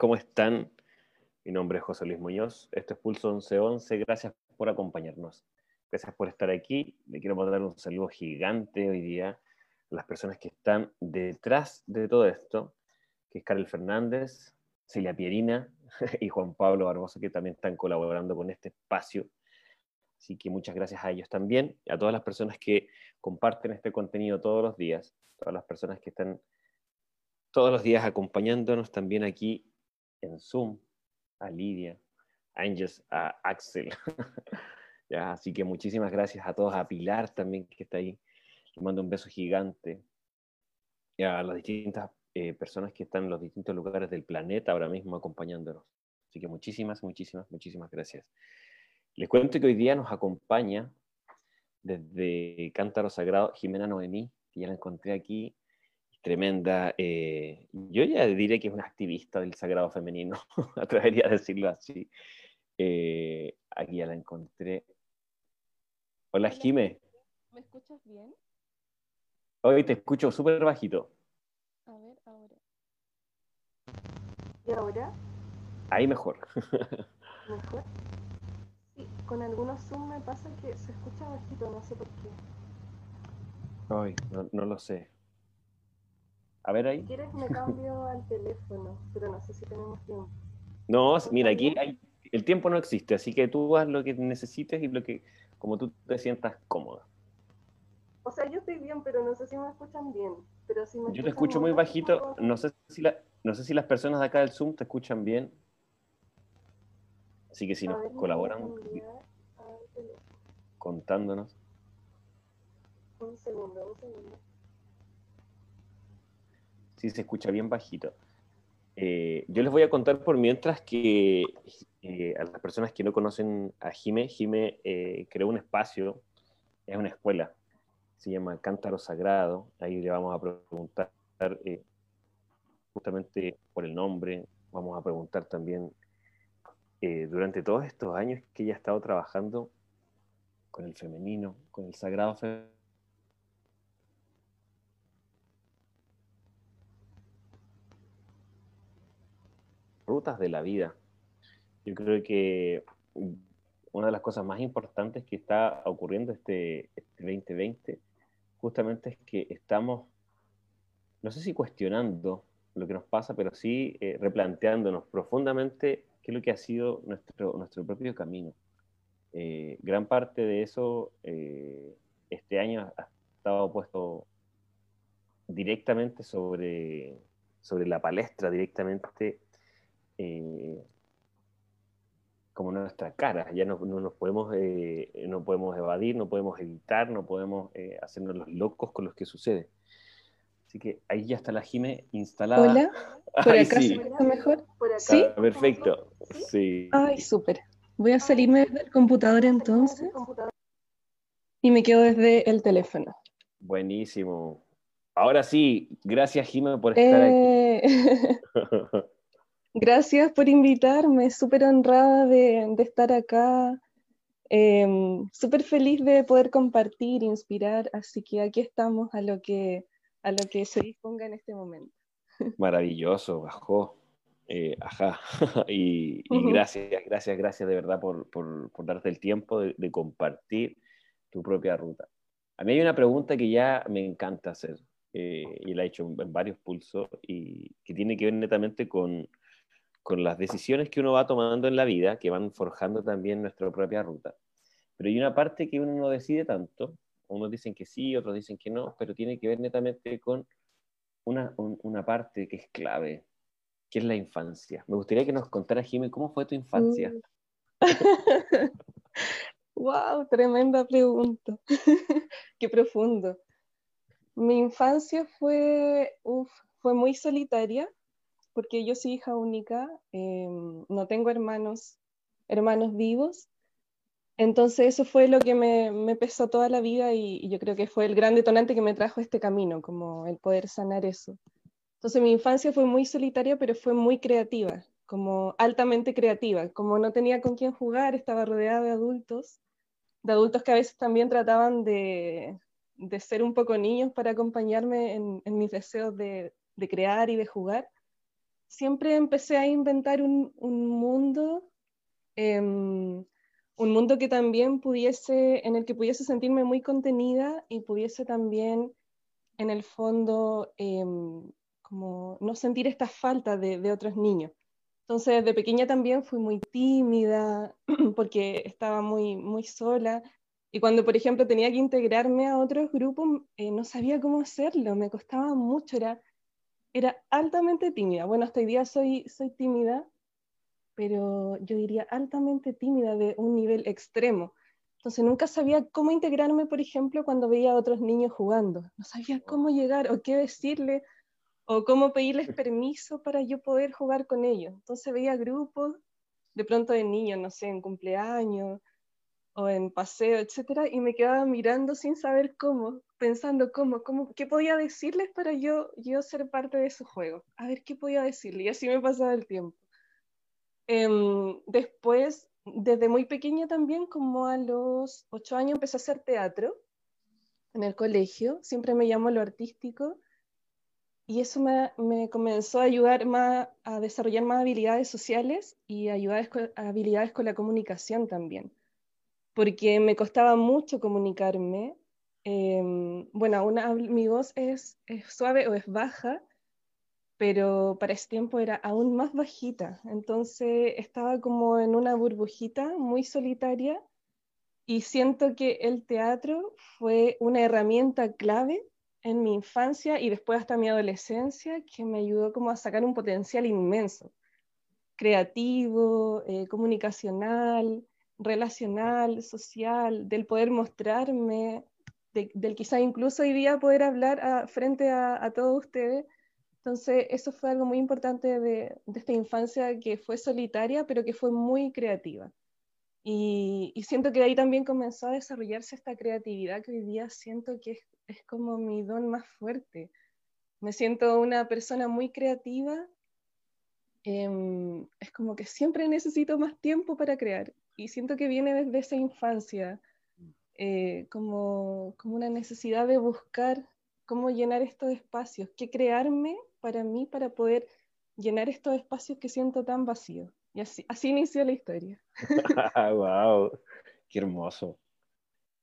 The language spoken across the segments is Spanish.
¿cómo están? Mi nombre es José Luis Muñoz, esto es Pulso 1111, gracias por acompañarnos, gracias por estar aquí, le quiero mandar un saludo gigante hoy día a las personas que están detrás de todo esto, que es Fernández, Celia Pierina y Juan Pablo Barbosa, que también están colaborando con este espacio. Así que muchas gracias a ellos también, a todas las personas que comparten este contenido todos los días, todas las personas que están todos los días acompañándonos también aquí en Zoom, a Lidia, a Angels, a Axel. ya, así que muchísimas gracias a todos, a Pilar también que está ahí. Le mando un beso gigante. Y a las distintas eh, personas que están en los distintos lugares del planeta ahora mismo acompañándonos. Así que muchísimas, muchísimas, muchísimas gracias. Les cuento que hoy día nos acompaña desde Cántaro Sagrado Jimena Noemí, que ya la encontré aquí tremenda. Eh, yo ya diré que es una activista del sagrado femenino, atrevería a decirlo así. Eh, aquí ya la encontré. Hola, Jime. ¿Me escuchas bien? Hoy te escucho súper bajito. A ver, ahora. ¿Y ahora? Ahí mejor. ¿Mejor? Sí, con algunos Zoom me pasa que se escucha bajito, no sé por qué. Ay, no lo sé. A ver ahí. Si quieres me cambio al teléfono, pero no sé si tenemos tiempo. No, mira, aquí el tiempo no existe, así que tú haz lo que necesites y lo que, como tú te sientas cómoda. O sea, yo estoy bien, pero no sé si me escuchan bien. Pero si me yo te escucho muy bajito, no sé, si no sé si las personas de acá del Zoom te escuchan bien. Así que si nos colaboran contándonos. Un segundo, un segundo sí se escucha bien bajito. Eh, yo les voy a contar por mientras que eh, a las personas que no conocen a Jime, Jime eh, creó un espacio, es una escuela, se llama Cántaro Sagrado, ahí le vamos a preguntar justamente por el nombre, vamos a preguntar también durante todos estos años que ella ha estado trabajando con el femenino, con el sagrado femenino rutas de la vida. Yo creo que una de las cosas más importantes que está ocurriendo este, 2020 este justamente es que estamos, no sé si cuestionando lo que nos pasa, pero sí eh, replanteándonos profundamente qué es lo que ha sido nuestro, nuestro propio camino. Eh, gran parte de eso eh, este año ha estado puesto directamente sobre, sobre la palestra, directamente eh, como nuestra cara, ya no, nos podemos, eh, no podemos evadir, no podemos evitar, no podemos eh, hacernos los locos con los que sucede. Así que ahí ya está la Jime instalada. Hola, ¿por acá se mejor? ¿Sí? perfecto, sí. Ay, súper. Voy a salirme del computador entonces y me quedo desde el teléfono. Buenísimo. Ahora sí, gracias Jime por estar aquí. Gracias por invitarme, súper honrada de, estar acá, em, súper feliz de poder compartir, inspirar, así que aquí estamos a lo que, a lo que se disponga en este momento. Maravilloso, bajó. Eh, ajá, y, gracias, gracias, gracias de verdad por, darte el tiempo de, compartir tu propia ruta. A mí hay una pregunta que ya me encanta hacer, eh, y la he hecho en varios pulsos, y que tiene que ver netamente con, con las decisiones que uno va tomando en la vida, que van forjando también nuestra propia ruta. Pero hay una parte que uno no decide tanto, unos dicen que sí, otros dicen que no, pero tiene que ver netamente con una, parte que es clave, que es la infancia. Me gustaría que nos contara, Jimmy, ¿cómo fue tu infancia? wow, tremenda pregunta. Qué profundo. Mi infancia fue, fue muy solitaria porque yo soy hija única, em, no tengo hermanos, hermanos vivos. Entonces eso fue lo que me, me pesó toda la vida y, yo creo que fue el gran detonante que me trajo este camino, como el poder sanar eso. Entonces mi infancia fue muy solitaria, pero fue muy creativa, como altamente creativa. Como no tenía con quién jugar, estaba rodeada de adultos, de adultos que a veces también trataban de, de ser un poco niños para acompañarme en, en mis deseos de, de crear y de jugar. Siempre empecé a inventar un, un mundo, em, un mundo que también pudiese, en el que pudiese sentirme muy contenida y pudiese también, en el fondo, em, como no sentir esta falta de, de otros niños. Entonces, de pequeña también fui muy tímida porque estaba muy, muy sola. Y cuando, por ejemplo, tenía que integrarme a otros grupos, eh, no sabía cómo hacerlo, me costaba mucho, era, era altamente tímida. Bueno, hasta hoy día soy, soy tímida, pero yo diría altamente tímida de un nivel extremo. Entonces nunca sabía cómo integrarme, por ejemplo, cuando veía a otros niños jugando. No sabía cómo llegar o qué decirle o cómo pedirles permiso para yo poder jugar con ellos. Entonces veía grupos de pronto de niños, no sé, en cumpleaños o en paseo, etcétera, y me quedaba mirando sin saber cómo, pensando cómo, cómo, qué podía decirles para yo, yo ser parte de su juego. A ver qué podía decirle, y así me pasaba el tiempo. Em, después, desde muy pequeña también, como a los ocho años, empecé a hacer teatro en el colegio, siempre me llamó lo artístico, y eso me, me, comenzó a ayudar más a desarrollar más habilidades sociales y habilidades con la comunicación también porque me costaba mucho comunicarme. Eh, bueno, una, mi voz es, es, suave o es baja, pero para ese tiempo era aún más bajita. Entonces estaba como en una burbujita muy solitaria y siento que el teatro fue una herramienta clave en mi infancia y después hasta mi adolescencia que me ayudó como a sacar un potencial inmenso, creativo, eh, comunicacional, relacional, social, del poder mostrarme, del quizá incluso hoy día poder hablar frente a, todos ustedes. Entonces, eso fue algo muy importante de, esta infancia que fue solitaria, pero que fue muy creativa. Y, siento que ahí también comenzó a desarrollarse esta creatividad que hoy día siento que es, es como mi don más fuerte. Me siento una persona muy creativa. Em, es como que siempre necesito más tiempo para crear y siento que viene desde esa infancia, eh, como, como una necesidad de buscar cómo llenar estos espacios, qué crearme para mí para poder llenar estos espacios que siento tan vacíos. Y así, así inició la historia. ¡Wow! ¡Qué hermoso!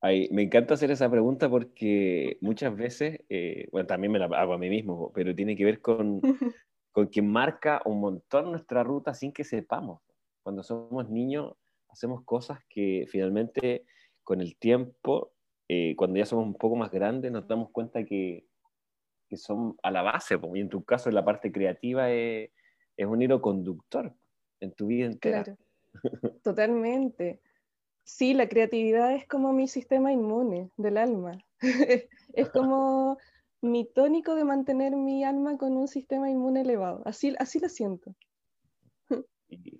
Ay, me encanta hacer esa pregunta porque muchas veces, eh, bueno, también me la hago a mí mismo, pero tiene que ver con, con que marca un montón nuestra ruta sin que sepamos. Cuando somos niños, hacemos cosas que finalmente con el tiempo, eh, cuando ya somos un poco más grandes, nos damos cuenta que, que son a la base, y en tu caso la parte creativa es, es un hilo conductor en tu vida entera. Claro, totalmente. Sí, la creatividad es como mi sistema inmune del alma. es como mi tónico de mantener mi alma con un sistema inmune elevado. Así, así lo siento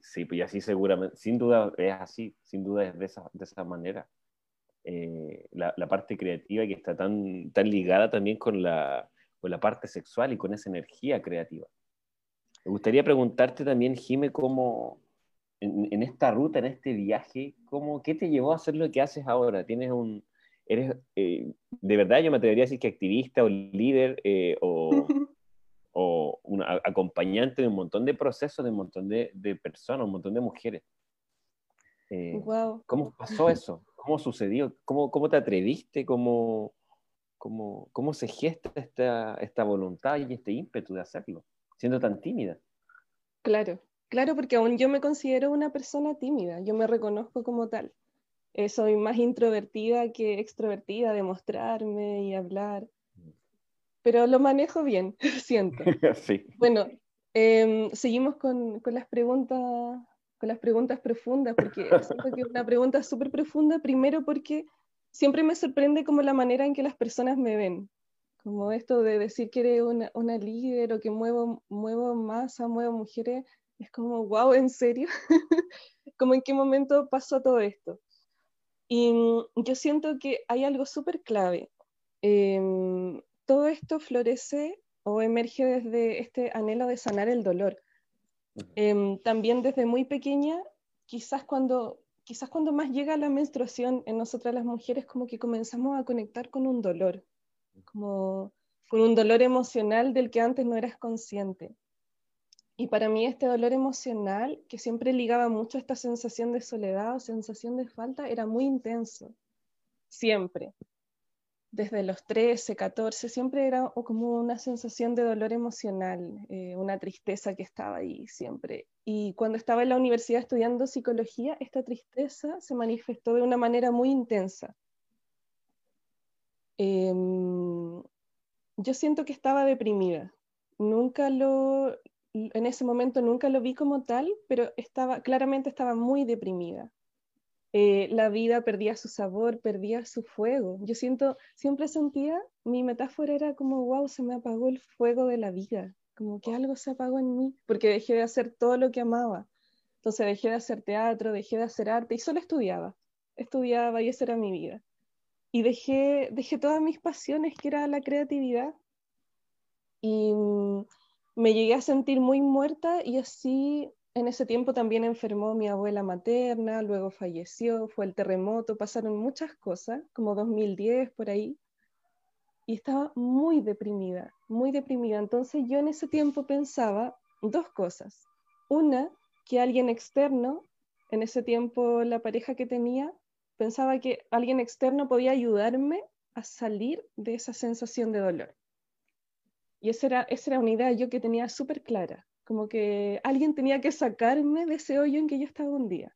sí, pues así seguramente, sin duda es así, sin duda es de esa, de esa manera. Eh, la, la, parte creativa que está tan, tan ligada también con la, con la parte sexual y con esa energía creativa. Me gustaría preguntarte también, Jime, cómo en, en, esta ruta, en este viaje, cómo, ¿qué te llevó a hacer lo que haces ahora? ¿Tienes un, eres, eh, de verdad yo me atrevería a decir que activista o líder eh, o, o acompañante de un montón de procesos, de un montón de, de personas, un montón de mujeres. Eh, ¿Cómo pasó eso? ¿Cómo sucedió? ¿Cómo, cómo te atreviste? ¿Cómo, cómo, cómo se gesta esta, esta voluntad y este ímpetu de hacerlo, siendo tan tímida? Claro, claro, porque aún yo me considero una persona tímida, yo me reconozco como tal. Eh, soy más introvertida que extrovertida, de mostrarme y hablar pero lo manejo bien, siento. sí. Bueno, eh, seguimos con, con, las preguntas, con las preguntas profundas, porque siento que es una pregunta súper profunda, primero porque siempre me sorprende como la manera en que las personas me ven, como esto de decir que eres una, una líder o que muevo, muevo masa, muevo mujeres, es como, wow, ¿en serio? como en qué momento pasó todo esto. Y yo siento que hay algo súper clave. Eh, todo esto florece o emerge desde este anhelo de sanar el dolor. Em, también desde muy pequeña, quizás cuando, quizás cuando más llega la menstruación en nosotras las mujeres, como que comenzamos a conectar con un dolor, como con un dolor emocional del que antes no eras consciente. Y para mí este dolor emocional, que siempre ligaba mucho a esta sensación de soledad o sensación de falta, era muy intenso, siempre. Desde los 13, 14, siempre era como una sensación de dolor emocional, eh, una tristeza que estaba ahí siempre. Y cuando estaba en la universidad estudiando psicología, esta tristeza se manifestó de una manera muy intensa. Em, yo siento que estaba deprimida. Nunca lo, en ese momento nunca lo vi como tal, pero estaba, claramente estaba muy deprimida. Eh, la vida perdía su sabor, perdía su fuego. Yo siento, siempre sentía, mi metáfora era como, wow, se me apagó el fuego de la vida, como que algo se apagó en mí, porque dejé de hacer todo lo que amaba. Entonces dejé de hacer teatro, dejé de hacer arte y solo estudiaba. Estudiaba y esa era mi vida. Y dejé, dejé todas mis pasiones, que era la creatividad. Y mm, me llegué a sentir muy muerta y así en ese tiempo también enfermó mi abuela materna, luego falleció, fue el terremoto, pasaron muchas cosas, como 2010 por ahí, y estaba muy deprimida, muy deprimida. Entonces yo en ese tiempo pensaba dos cosas. Una, que alguien externo, en ese tiempo la pareja que tenía, pensaba que alguien externo podía ayudarme a salir de esa sensación de dolor. Y esa era, esa era una idea yo que tenía súper clara, como que alguien tenía que sacarme de ese hoyo en que yo estaba un día.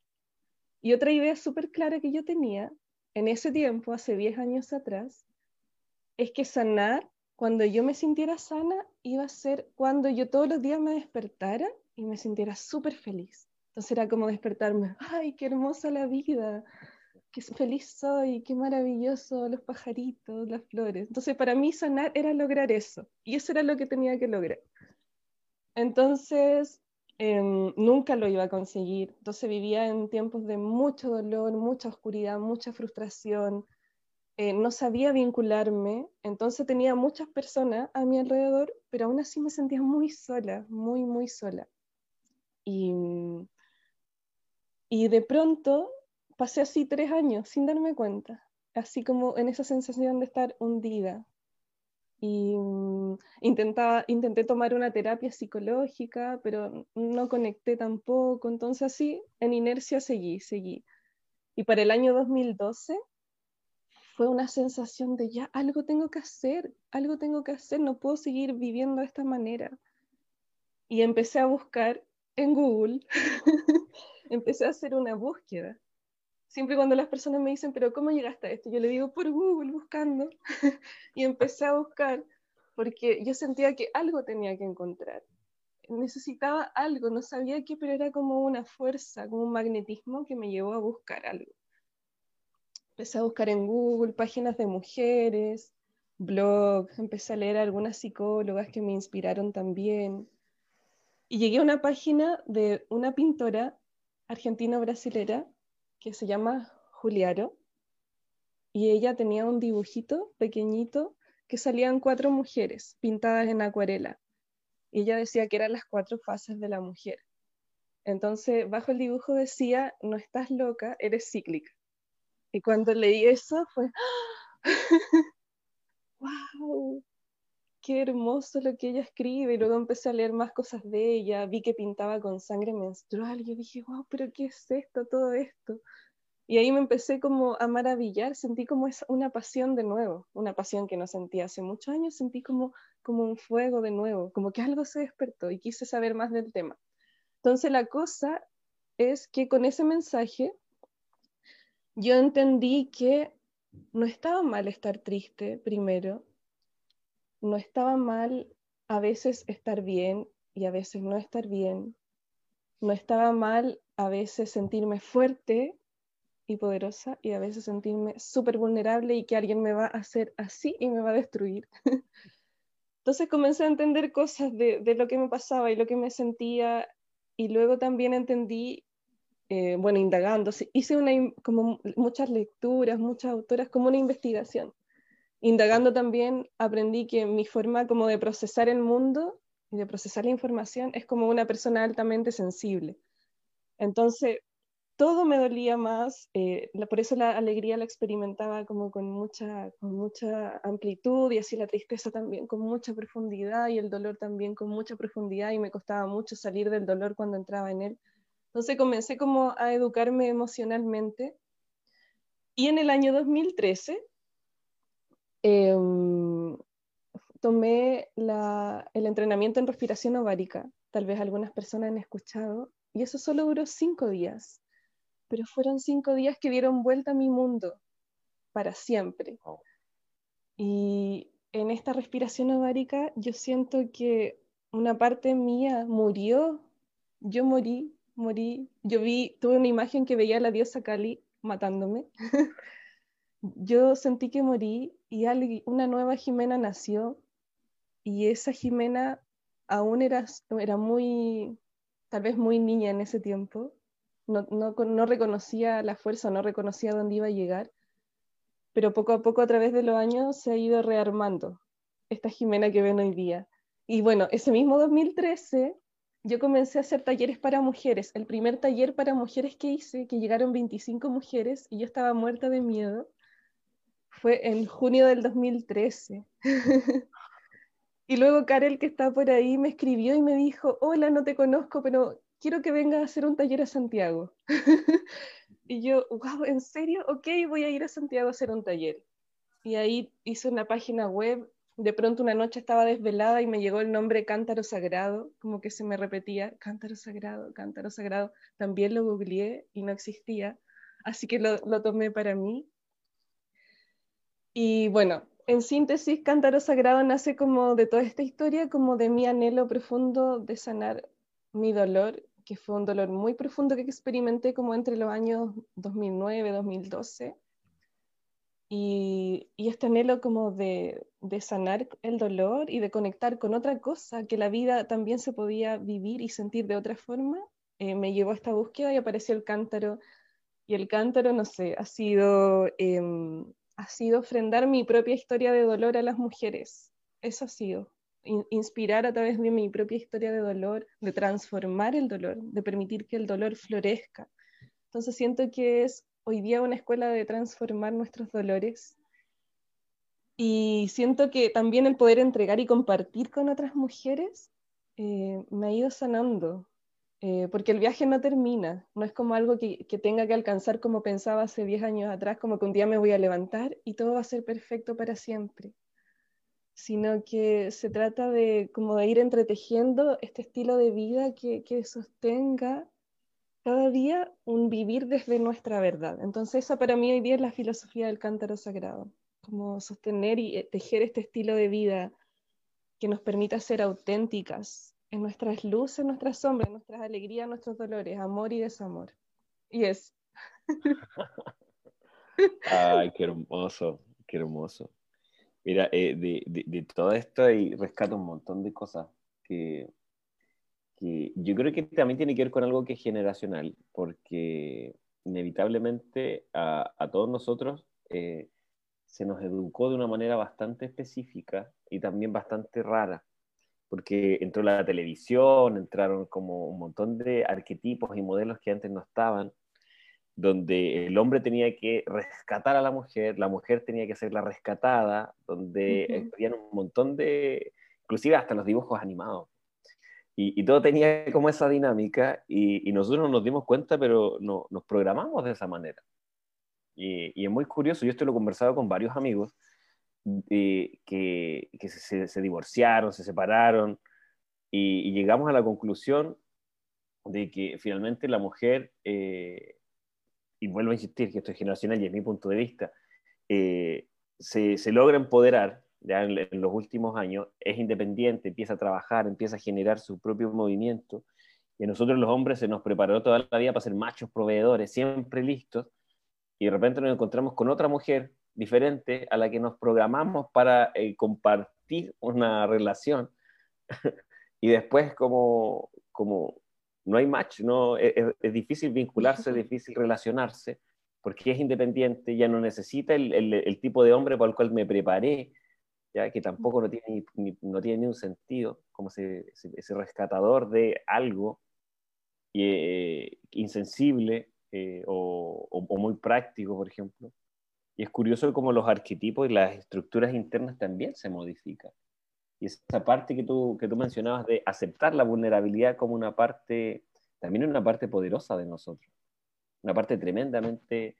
Y otra idea súper clara que yo tenía en ese tiempo, hace 10 años atrás, es que sanar, cuando yo me sintiera sana, iba a ser cuando yo todos los días me despertara y me sintiera súper feliz. Entonces era como despertarme, ay, qué hermosa la vida, qué feliz soy, qué maravilloso los pajaritos, las flores. Entonces, para mí sanar era lograr eso, y eso era lo que tenía que lograr. Entonces, em, nunca lo iba a conseguir. Entonces vivía en tiempos de mucho dolor, mucha oscuridad, mucha frustración. Eh, no sabía vincularme, entonces tenía muchas personas a mi alrededor, pero aún así me sentía muy sola, muy, muy sola. Y, y de pronto pasé así tres años sin darme cuenta, así como en esa sensación de estar hundida. Y mm, intentaba, intenté tomar una terapia psicológica, pero no conecté tampoco, entonces así, en inercia seguí, seguí. Y para el año 2012 fue una sensación de ya algo tengo que hacer, algo tengo que hacer, no puedo seguir viviendo de esta manera. Y empecé a buscar en Google, empecé a hacer una búsqueda siempre cuando las personas me dicen, pero ¿cómo llegaste a esto? Yo le digo por Google buscando y empecé a buscar porque yo sentía que algo tenía que encontrar. Necesitaba algo, no sabía qué, pero era como una fuerza, como un magnetismo que me llevó a buscar algo. Empecé a buscar en Google páginas de mujeres, blogs, empecé a leer a algunas psicólogas que me inspiraron también. Y llegué a una página de una pintora argentino-brasilera que se llama Juliaro, y ella tenía un dibujito pequeñito que salían cuatro mujeres pintadas en acuarela. Y ella decía que eran las cuatro fases de la mujer. Entonces, bajo el dibujo decía, no estás loca, eres cíclica. Y cuando leí eso fue, ¡wow! Qué hermoso lo que ella escribe. Y luego empecé a leer más cosas de ella. Vi que pintaba con sangre menstrual. Y yo dije, wow, pero ¿qué es esto? Todo esto. Y ahí me empecé como a maravillar. Sentí como es una pasión de nuevo. Una pasión que no sentía hace muchos años. Sentí como, como un fuego de nuevo. Como que algo se despertó y quise saber más del tema. Entonces la cosa es que con ese mensaje yo entendí que no estaba mal estar triste primero, no estaba mal a veces estar bien y a veces no estar bien. No estaba mal a veces sentirme fuerte y poderosa y a veces sentirme súper vulnerable y que alguien me va a hacer así y me va a destruir. Entonces comencé a entender cosas de, lo que me pasaba y lo que me sentía y luego también entendí, eh, bueno, indagando, hice como muchas lecturas, muchas autoras, como una investigación indagando también aprendí que mi forma como de procesar el mundo y de procesar la información es como una persona altamente sensible. Entonces, todo me dolía más, eh, por eso la alegría la experimentaba como con mucha, con mucha amplitud y así la tristeza también con mucha profundidad y el dolor también con mucha profundidad y me costaba mucho salir del dolor cuando entraba en él. Entonces comencé como a educarme emocionalmente y en el año 2013 em, tomé el entrenamiento en respiración ovárica, tal vez algunas personas han escuchado, y eso solo duró cinco días pero fueron cinco días que dieron vuelta a mi mundo para siempre. Y en esta respiración ovárica yo siento que una parte mía murió, yo morí, morí, yo vi, tuve una imagen que veía a la diosa Kali matándome. yo sentí que morí y una nueva Jimena nació y esa Jimena aún era, era muy, tal vez muy niña en ese tiempo, no, reconocía la fuerza, no reconocía dónde iba a llegar, pero poco a poco a través de los años se ha ido rearmando esta Jimena que ven hoy día. Y bueno, ese mismo 2013 yo comencé a hacer talleres para mujeres. El primer taller para mujeres que hice, que llegaron 25 mujeres y yo estaba muerta de miedo, fue en junio del 2013. y luego Karel, que está por ahí, me escribió y me dijo, hola, no te conozco, pero quiero que venga a hacer un taller a Santiago. y yo, wow, ¿en serio? Ok, voy a ir a Santiago a hacer un taller. Y ahí hice una página web. De pronto una noche estaba desvelada y me llegó el nombre Cántaro Sagrado, como que se me repetía, Cántaro Sagrado, Cántaro Sagrado. También lo googleé y no existía, así que lo, lo tomé para mí. Y bueno, en síntesis, Cántaro Sagrado nace como de toda esta historia, como de mi anhelo profundo de sanar mi dolor que fue un dolor muy profundo que experimenté como entre los años 2009, 2012. Y, y este anhelo como de, de, sanar el dolor y de conectar con otra cosa, que la vida también se podía vivir y sentir de otra forma, eh, me llevó a esta búsqueda y apareció el cántaro. Y el cántaro, no sé, ha sido, eh, ha sido ofrendar mi propia historia de dolor a las mujeres. Eso ha sido inspirar a través de mi propia historia de dolor, de transformar el dolor, de permitir que el dolor florezca. Entonces siento que es hoy día una escuela de transformar nuestros dolores y siento que también el poder entregar y compartir con otras mujeres eh, me ha ido sanando, eh, porque el viaje no termina, no es como algo que, tenga que alcanzar como pensaba hace 10 años atrás, como que un día me voy a levantar y todo va a ser perfecto para siempre sino que se trata de como de ir entretejiendo este estilo de vida que, que sostenga cada día un vivir desde nuestra verdad. Entonces esa para mí hoy día es la filosofía del cántaro sagrado, como sostener y eh, tejer este estilo de vida que nos permita ser auténticas en nuestras luces, nuestras sombras, nuestras alegrías, nuestros dolores, amor y desamor. Y es. Ay, qué hermoso, qué hermoso. Mira, eh, de, de, todo esto y rescato un montón de cosas que, que, yo creo que también tiene que ver con algo que es generacional, porque inevitablemente a, a todos nosotros eh, se nos educó de una manera bastante específica y también bastante rara, porque entró la televisión, entraron como un montón de arquetipos y modelos que antes no estaban, donde el hombre tenía que rescatar a la mujer, la mujer tenía que ser la rescatada, donde había un montón de, inclusive hasta los dibujos animados. Y, todo tenía como esa dinámica y, nosotros nos dimos cuenta, pero no, nos programamos de esa manera. Y, es muy curioso, yo esto lo he conversado con varios amigos que, se, divorciaron, se separaron y, llegamos a la conclusión de que finalmente la mujer... Eh, y vuelvo a insistir que esto es generacional y es mi punto de vista, eh, se, logra empoderar ya en, los últimos años, es independiente, empieza a trabajar, empieza a generar su propio movimiento, y nosotros los hombres se nos preparó toda la vida para ser machos proveedores, siempre listos, y de repente nos encontramos con otra mujer diferente a la que nos programamos para eh, compartir una relación, y después como, como no hay match, no, e, e, es, difícil vincularse, es difícil relacionarse, porque es independiente, ya no necesita el, el, tipo de hombre para el cual me preparé, ya que tampoco no tiene ni, no tiene ni un sentido, como ese, ese rescatador de algo eh, insensible eh, o, muy práctico, por ejemplo. Y es curioso cómo los arquetipos y las estructuras internas también se modifican. Y esa parte que tú, que tú mencionabas de aceptar la vulnerabilidad como una parte, también una parte poderosa de nosotros, una parte tremendamente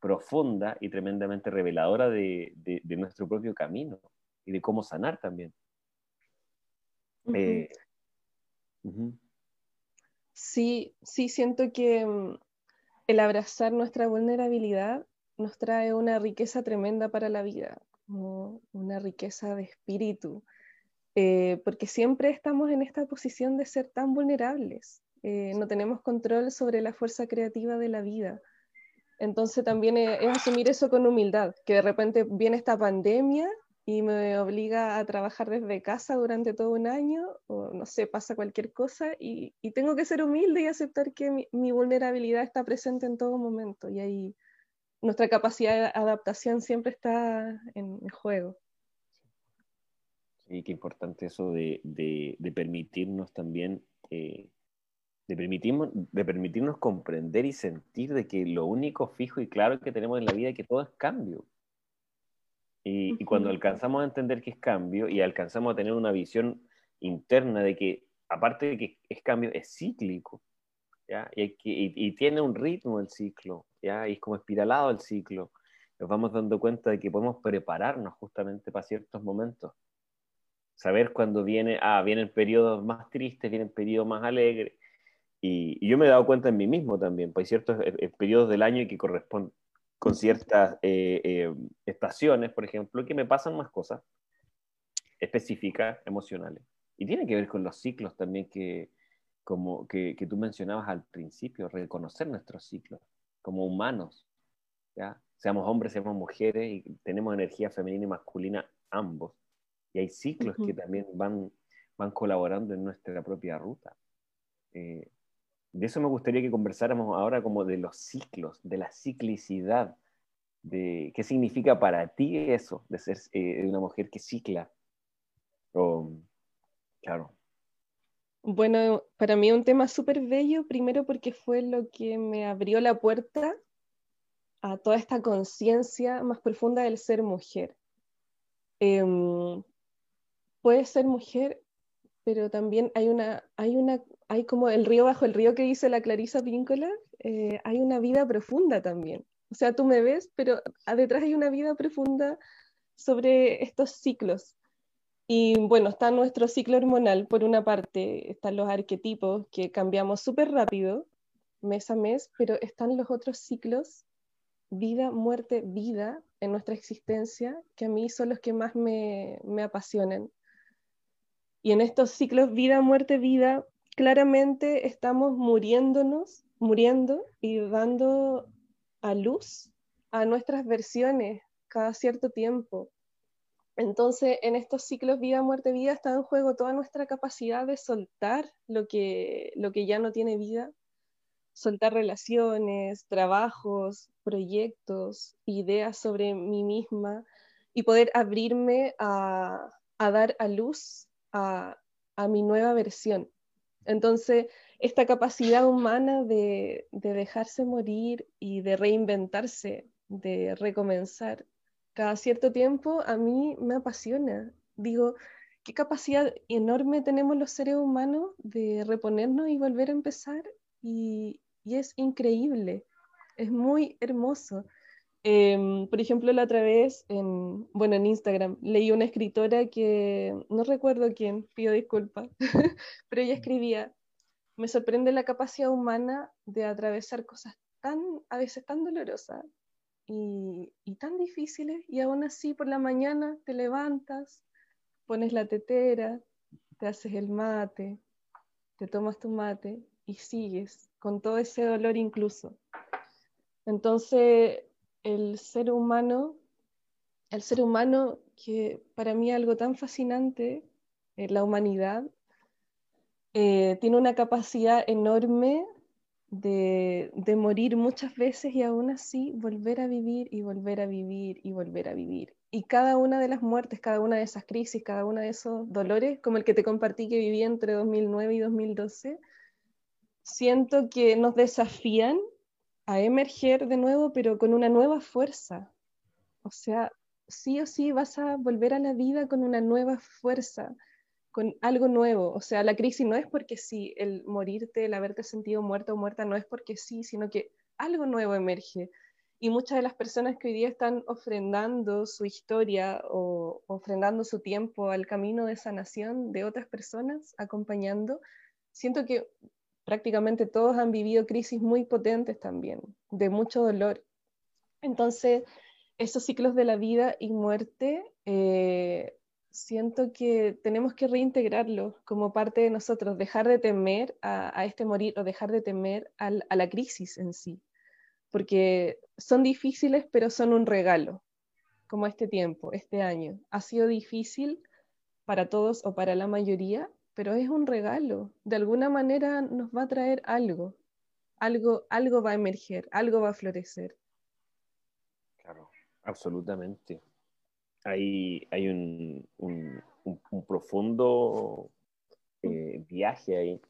profunda y tremendamente reveladora de, de, nuestro propio camino y de cómo sanar también. Eh, sí, sí, siento que mm, el abrazar nuestra vulnerabilidad nos trae una riqueza tremenda para la vida, una riqueza de espíritu, eh, porque siempre estamos en esta posición de ser tan vulnerables, eh, no tenemos control sobre la fuerza creativa de la vida. Entonces también es, asumir eso con humildad, que de repente viene esta pandemia y me obliga a trabajar desde casa durante todo un año, o no sé, pasa cualquier cosa, y, tengo que ser humilde y aceptar que mi, vulnerabilidad está presente en todo momento, y ahí nuestra capacidad de adaptación siempre está en juego. Sí, qué importante eso de, permitirnos también eh, de, permitirnos, de permitirnos comprender y sentir de que lo único fijo y claro que tenemos en la vida es que todo es cambio. Y, cuando alcanzamos a entender que es cambio y alcanzamos a tener una visión interna de que, aparte de que es cambio, es cíclico, Y, tiene un ritmo el ciclo, ¿ya? y es como espiralado el ciclo, nos vamos dando cuenta de que podemos prepararnos justamente para ciertos momentos. Saber cuándo viene, ah, vienen periodos más tristes, vienen periodos más alegres, y, yo me he dado cuenta en mí mismo también, pues hay ciertos eh, eh, periodos del año que corresponden con ciertas eh, estaciones, por ejemplo, que me pasan más cosas específicas, emocionales. Y tiene que ver con los ciclos también que, como, que, que tú mencionabas al principio, reconocer nuestros ciclos como humanos, ¿ya? seamos hombres, seamos mujeres, y tenemos energía femenina y masculina ambos. Y hay ciclos que también van, van colaborando en nuestra propia ruta. Eh, de eso me gustaría que conversáramos ahora como de los ciclos, de la ciclicidad, de qué significa para ti eso, de ser eh, una mujer que cicla. claro. Bueno, para mí un tema súper bello, primero porque fue lo que me abrió la puerta a toda esta conciencia más profunda del ser mujer. Em, puede ser mujer, pero también hay una, hay una hay como el río bajo el río que dice la Clarisa Píncola, eh, hay una vida profunda también. O sea, tú me ves, pero detrás hay una vida profunda sobre estos ciclos. Y bueno, está nuestro ciclo hormonal, por una parte, están los arquetipos que cambiamos súper rápido, mes a mes, pero están los otros ciclos, vida, muerte, vida, en nuestra existencia, que a mí son los que más me, me apasionan. Y en estos ciclos vida, muerte, vida, claramente estamos muriéndonos, muriendo y dando a luz a nuestras versiones cada cierto tiempo. Entonces, en estos ciclos vida, muerte, vida está en juego toda nuestra capacidad de soltar lo que, lo que ya no tiene vida, soltar relaciones, trabajos, proyectos, ideas sobre mí misma y poder abrirme a, dar a luz a, a mi nueva versión. Entonces, esta capacidad humana de, dejarse morir y de reinventarse, de recomenzar cada cierto tiempo, a mí me apasiona. Digo, qué capacidad enorme tenemos los seres humanos de reponernos y volver a empezar y, es increíble, es muy hermoso. Em, por ejemplo, la otra vez, en, bueno, en Instagram, leí una escritora que, no recuerdo quién, pido disculpas, pero ella escribía, me sorprende la capacidad humana de atravesar cosas tan, a veces tan dolorosas y, tan difíciles, y aún así por la mañana te levantas, pones la tetera, te haces el mate, te tomas tu mate y sigues con todo ese dolor incluso. Entonces, el ser humano, el ser humano que para mí es algo tan fascinante, eh, la humanidad, eh, tiene una capacidad enorme de, de, morir muchas veces y aún así volver a vivir y volver a vivir y volver a vivir. Y cada una de las muertes, cada una de esas crisis, cada uno de esos dolores, como el que te compartí que viví entre 2009 y 2012, siento que nos desafían a emerger de nuevo, pero con una nueva fuerza. O sea, sí o sí vas a volver a la vida con una nueva fuerza, con algo nuevo. O sea, la crisis no es porque sí, el morirte, el haberte sentido muerto o muerta no es porque sí, sino que algo nuevo emerge. Y muchas de las personas que hoy día están ofrendando su historia o ofrendando su tiempo al camino de sanación de otras personas, acompañando, siento que prácticamente todos han vivido crisis muy potentes también, de mucho dolor. Entonces, esos ciclos de la vida y muerte, eh, siento que tenemos que reintegrarlos como parte de nosotros, dejar de temer a, este morir o dejar de temer a la crisis en sí, porque son difíciles, pero son un regalo, como este tiempo, este año. Ha sido difícil para todos o para la mayoría, pero es un regalo. De alguna manera nos va a traer algo. Algo, algo va a emerger, algo va a florecer. Claro, absolutamente. Hay, hay un, profundo eh, viaje ahí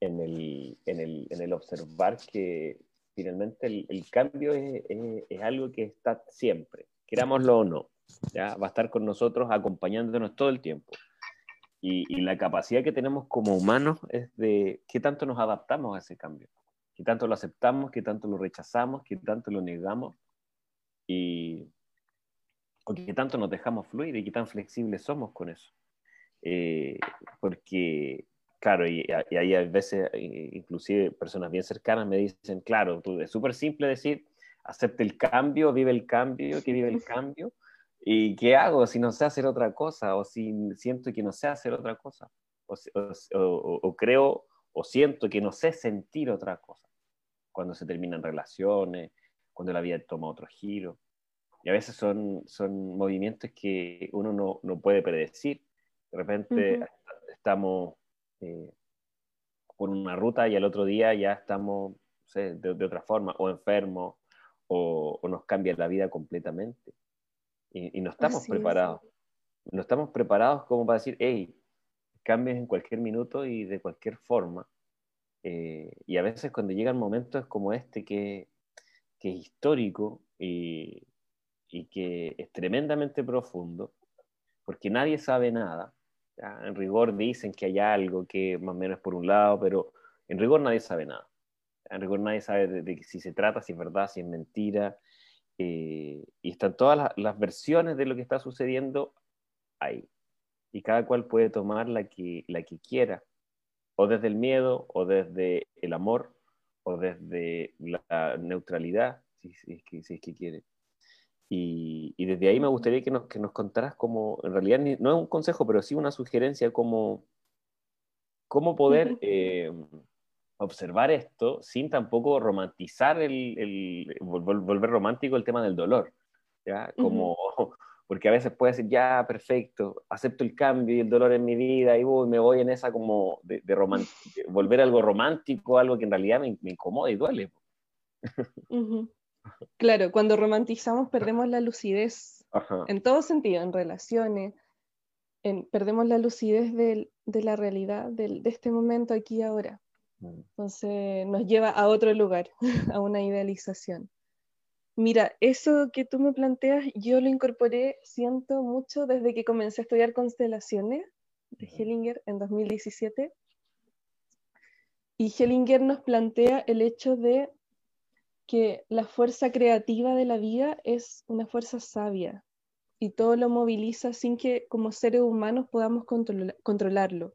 en el, en, el, observar que finalmente el, cambio es, es, algo que está siempre, querámoslo o no, ¿ya? va a estar con nosotros acompañándonos todo el tiempo. Y, la capacidad que tenemos como humanos es de qué tanto nos adaptamos a ese cambio, qué tanto lo aceptamos, qué tanto lo rechazamos, qué tanto lo negamos y o qué tanto nos dejamos fluir y qué tan flexibles somos con eso. Eh, porque, claro, y, y, hay a veces, eh, inclusive personas bien cercanas me dicen, claro, es súper simple decir, acepte el cambio, vive el cambio, que vive el cambio, ¿Y qué hago si no sé hacer otra cosa? O si siento que no sé hacer otra cosa. O, creo o siento que no sé sentir otra cosa. Cuando se terminan relaciones, cuando la vida toma otro giro. Y a veces son, son movimientos que uno no, no puede predecir. De repente estamos eh, por una ruta y al otro día ya estamos de, de, otra forma, o enfermos, o, o nos cambia la vida completamente. Y, no estamos preparados. No estamos preparados como para decir, hey, cambies en cualquier minuto y de cualquier forma. Eh, y a veces cuando llegan momentos como este que, que es histórico y, y, que es tremendamente profundo, porque nadie sabe nada. En rigor dicen que hay algo que más o menos por un lado, pero en rigor nadie sabe nada. En rigor nadie sabe de si se trata, si es verdad, si es mentira, eh, y están todas las, versiones de lo que está sucediendo ahí. Y cada cual puede tomar la que, la que quiera, o desde el miedo, o desde el amor, o desde la neutralidad, si, que, si es que quiere. Y, y, desde ahí me gustaría que nos, que nos contaras como, en realidad no es un consejo, pero sí una sugerencia como cómo poder observar esto sin tampoco romantizar el, volver romántico el tema del dolor, ¿ya? Como, porque a veces puede decir, ya, perfecto, acepto el cambio y el dolor en mi vida y voy, me voy en esa como de, volver algo romántico, algo que en realidad me, incomoda y duele. Claro, cuando romantizamos perdemos la lucidez en todo sentido, en relaciones, en, perdemos la lucidez de, la realidad, de este momento aquí y ahora. Entonces nos lleva a otro lugar, a una idealización. Mira, eso que tú me planteas, yo lo incorporé, siento mucho desde que comencé a estudiar constelaciones de Hellinger en 2017. Y Hellinger nos plantea el hecho de que la fuerza creativa de la vida es una fuerza sabia y todo lo moviliza sin que como seres humanos podamos controlarlo.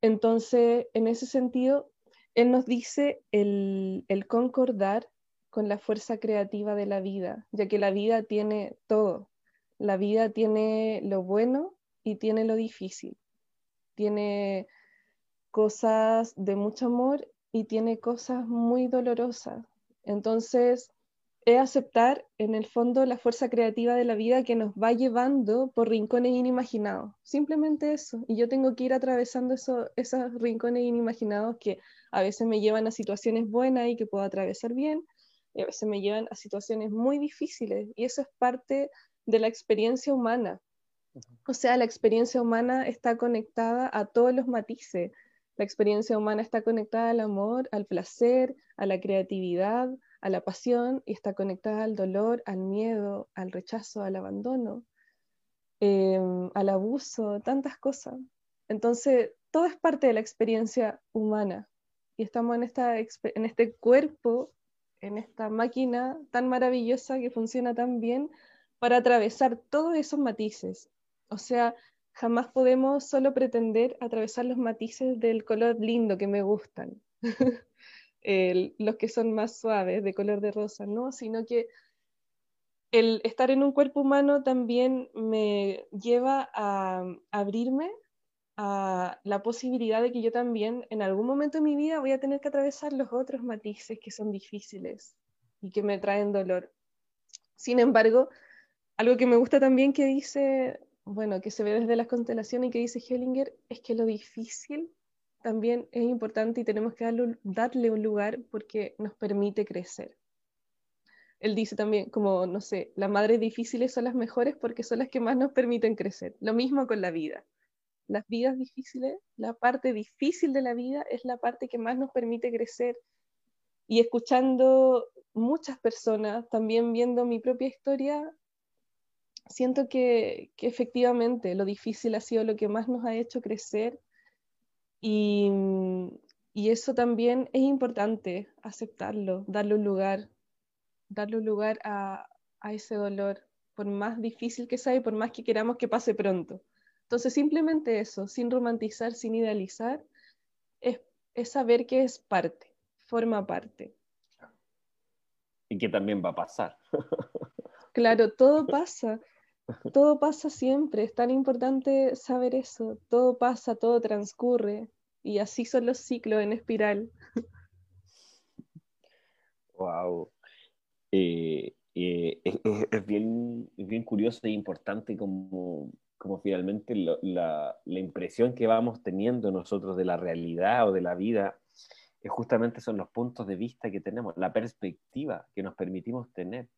Entonces, en ese sentido, él nos dice el, concordar con la fuerza creativa de la vida, ya que la vida tiene todo. La vida tiene lo bueno y tiene lo difícil. Tiene cosas de mucho amor y tiene cosas muy dolorosas. Entonces, es aceptar en el fondo la fuerza creativa de la vida que nos va llevando por rincones inimaginados. Simplemente eso. Y yo tengo que ir atravesando esos rincones inimaginados que a veces me llevan a situaciones buenas y que puedo atravesar bien, y a veces me llevan a situaciones muy difíciles. Y eso es parte de la experiencia humana. O sea, la experiencia humana está conectada a todos los matices. La experiencia humana está conectada al amor, al placer, a la creatividad, a la pasión y está conectada al dolor, al miedo, al rechazo, al abandono, em, al abuso, tantas cosas. Entonces, todo es parte de la experiencia humana y estamos en, esta, en este cuerpo, en esta máquina tan maravillosa que funciona tan bien para atravesar todos esos matices. O sea, jamás podemos solo pretender atravesar los matices del color lindo que me gustan, los que son más suaves, de color de rosa, ¿no? Sino que el estar en un cuerpo humano también me lleva a abrirme a la posibilidad de que yo también en algún momento de mi vida voy a tener que atravesar los otros matices que son difíciles y que me traen dolor. Sin embargo, algo que me gusta también que dice, bueno, que se ve desde las constelaciones y que dice Hellinger, es que lo difícil también es importante y tenemos que darle, darle un lugar porque nos permite crecer. Él dice también, como, no sé, las madres difíciles son las mejores porque son las que más nos permiten crecer. Lo mismo con la vida las vidas difíciles, la parte difícil de la vida es la parte que más nos permite crecer. Y escuchando muchas personas, también viendo mi propia historia, siento que, efectivamente lo difícil ha sido lo que más nos ha hecho crecer y, eso también es importante, aceptarlo, darle un lugar, darle un lugar a, a ese dolor, por más difícil que sea y por más que queramos que pase pronto. Entonces, simplemente eso, sin romantizar, sin idealizar, es, saber que es parte, forma parte. Y que también va a pasar. claro, todo pasa, todo pasa siempre, es tan importante saber eso, todo pasa, todo transcurre, y así son los ciclos en espiral. Wow. Eh, eh, es, bien, bien curioso e importante como como finalmente la, la, impresión que vamos teniendo nosotros de la realidad o de la vida es justamente son los puntos de vista que tenemos, la perspectiva que nos permitimos tener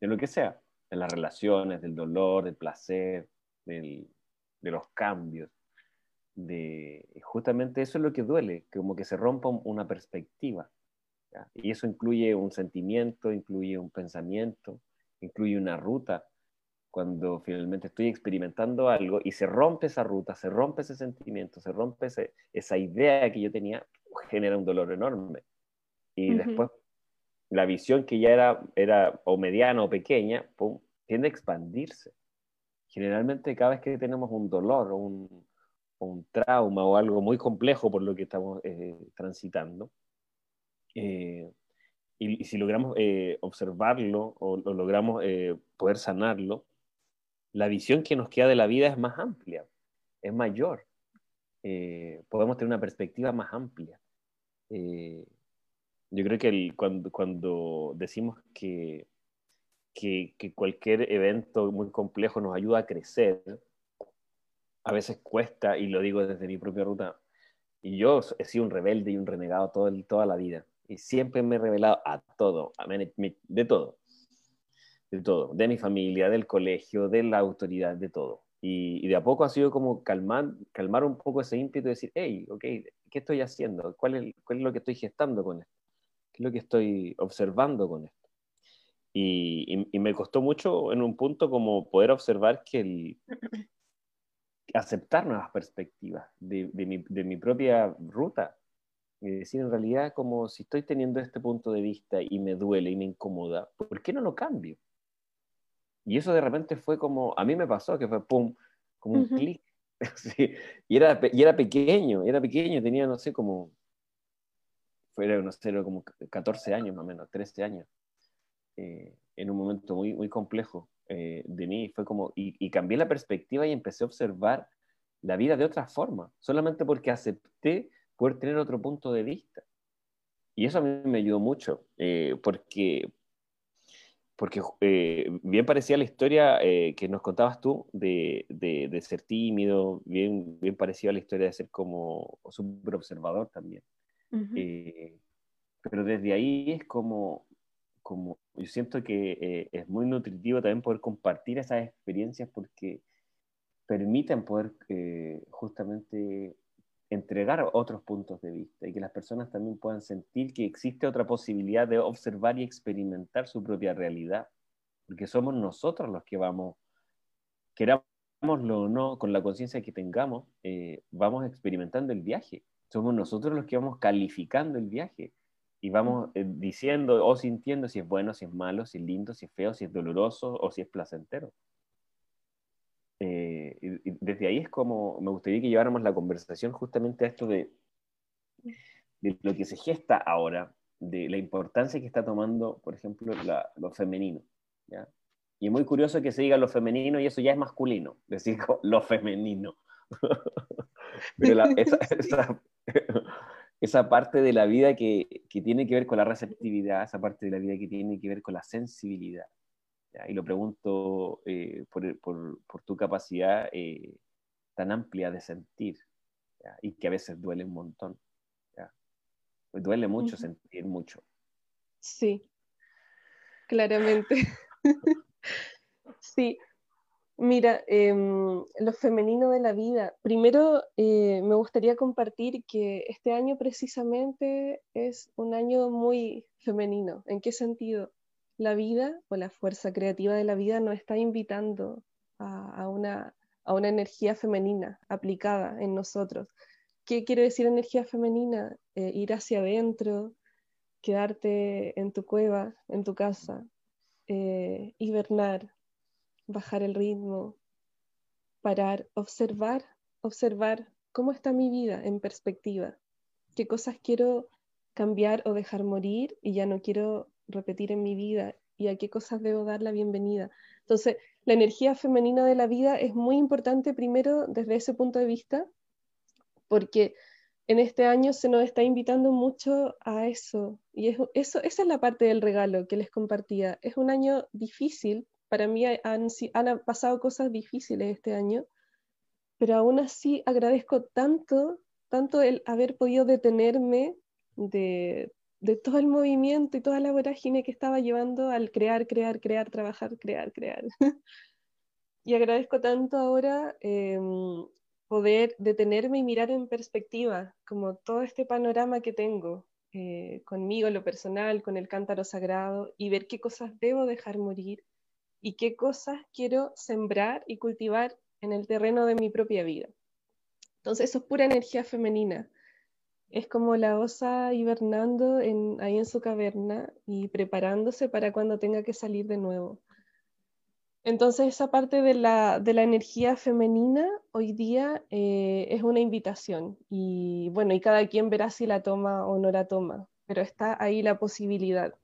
de lo que sea, de las relaciones, del dolor, del placer, del, de los cambios. De, justamente eso es lo que duele, como que se rompa una perspectiva. Y eso incluye un sentimiento, incluye un pensamiento, incluye una ruta cuando finalmente estoy experimentando algo y se rompe esa ruta, se rompe ese sentimiento, se rompe esa idea que yo tenía, genera un dolor enorme. Y después la visión que ya era, era o mediana o pequeña, tiende a expandirse. Generalmente cada vez que tenemos un dolor o un, trauma o algo muy complejo por lo que estamos eh, transitando, eh, y, si logramos eh, observarlo o, logramos poder sanarlo, la visión que nos queda de la vida es más amplia, es mayor. Podemos tener una perspectiva más amplia. Yo creo que cuando, cuando, decimos que, que, cualquier evento muy complejo nos ayuda a crecer, a veces cuesta, y lo digo desde mi propia ruta, y yo he sido un rebelde y un renegado todo toda la vida, y siempre me he revelado a todo, a, de todo de todo, de mi familia, del colegio, de la autoridad, de todo. Y, de a poco ha sido como calmar, calmar un poco ese ímpetu y decir, hey, ok, ¿qué estoy haciendo? ¿Cuál es, ¿Cuál es lo que estoy gestando con esto? ¿Qué es lo que estoy observando con esto? Y, y, me costó mucho en un punto como poder observar que el, aceptar nuevas perspectivas de, de, mi, de mi propia ruta. Y decir, en realidad, como si estoy teniendo este punto de vista y me duele y me incomoda, ¿por qué no lo cambio? Y eso de repente fue como, a mí me pasó, que fue pum, como un clic. Y, era, y era pequeño, era pequeño, tenía, no sé, como, fuera, no sé, como 14 años más o menos, 13 años, eh, en un momento muy, muy complejo eh, de mí. Fue como, y, y cambié la perspectiva y empecé a observar la vida de otra forma, solamente porque acepté poder tener otro punto de vista. Y eso a mí me ayudó mucho, eh, porque, porque eh, bien parecía la historia eh, que nos contabas tú de, de, ser tímido, bien, bien parecía la historia de ser como súper observador también. Eh, pero desde ahí es como, como yo siento que es muy nutritivo también poder compartir esas experiencias porque permiten poder justamente entregar otros puntos de vista y que las personas también puedan sentir que existe otra posibilidad de observar y experimentar su propia realidad, porque somos nosotros los que vamos, querámoslo o no, con la conciencia que tengamos, eh, vamos experimentando el viaje, somos nosotros los que vamos calificando el viaje y vamos eh, diciendo o sintiendo si es bueno, si es malo, si es lindo, si es feo, si es doloroso o si es placentero. Eh, y, desde ahí es como me gustaría que lleváramos la conversación justamente a esto de, de lo que se gesta ahora, de la importancia que está tomando, por ejemplo, lo femenino. ¿ya? Y es muy curioso que se diga lo femenino y eso ya es masculino, decir lo femenino. Pero esa, esa, parte de la vida que, que, tiene que ver con la receptividad, esa parte de la vida que tiene que ver con la sensibilidad, y lo pregunto eh, por, por, por, tu capacidad eh, tan amplia de sentir, y que a veces duele un montón. Pues duele mucho sentir mucho. Sí, claramente. sí, mira, em, lo femenino de la vida. Primero, eh, me gustaría compartir que este año precisamente es un año muy femenino. ¿En qué sentido? la vida o la fuerza creativa de la vida nos está invitando a, una, energía femenina aplicada en nosotros. ¿Qué quiere decir energía femenina? Eh, ir hacia adentro, quedarte en tu cueva, en tu casa, eh, hibernar, bajar el ritmo, parar, observar, observar cómo está mi vida en perspectiva, qué cosas quiero cambiar o dejar morir y ya no quiero repetir en mi vida y a qué cosas debo dar la bienvenida. Entonces, la energía femenina de la vida es muy importante primero desde ese punto de vista, porque en este año se nos está invitando mucho a eso. Y eso, esa es la parte del regalo que les compartía. Es un año difícil. Para mí han, pasado cosas difíciles este año, pero aún así agradezco tanto, tanto el haber podido detenerme de, todo el movimiento y toda la vorágine que estaba llevando al crear, crear, crear, trabajar, crear, crear. y agradezco tanto ahora em, poder detenerme y mirar en perspectiva como todo este panorama que tengo eh, conmigo, lo personal, con el cántaro sagrado y ver qué cosas debo dejar morir y qué cosas quiero sembrar y cultivar en el terreno de mi propia vida. Entonces eso es pura energía femenina es como la osa hibernando ahí en su caverna y preparándose para cuando tenga que salir de nuevo. Entonces esa parte de la, energía femenina hoy día eh, es una invitación y bueno, y cada quien verá si la toma o no la toma, pero está ahí la posibilidad.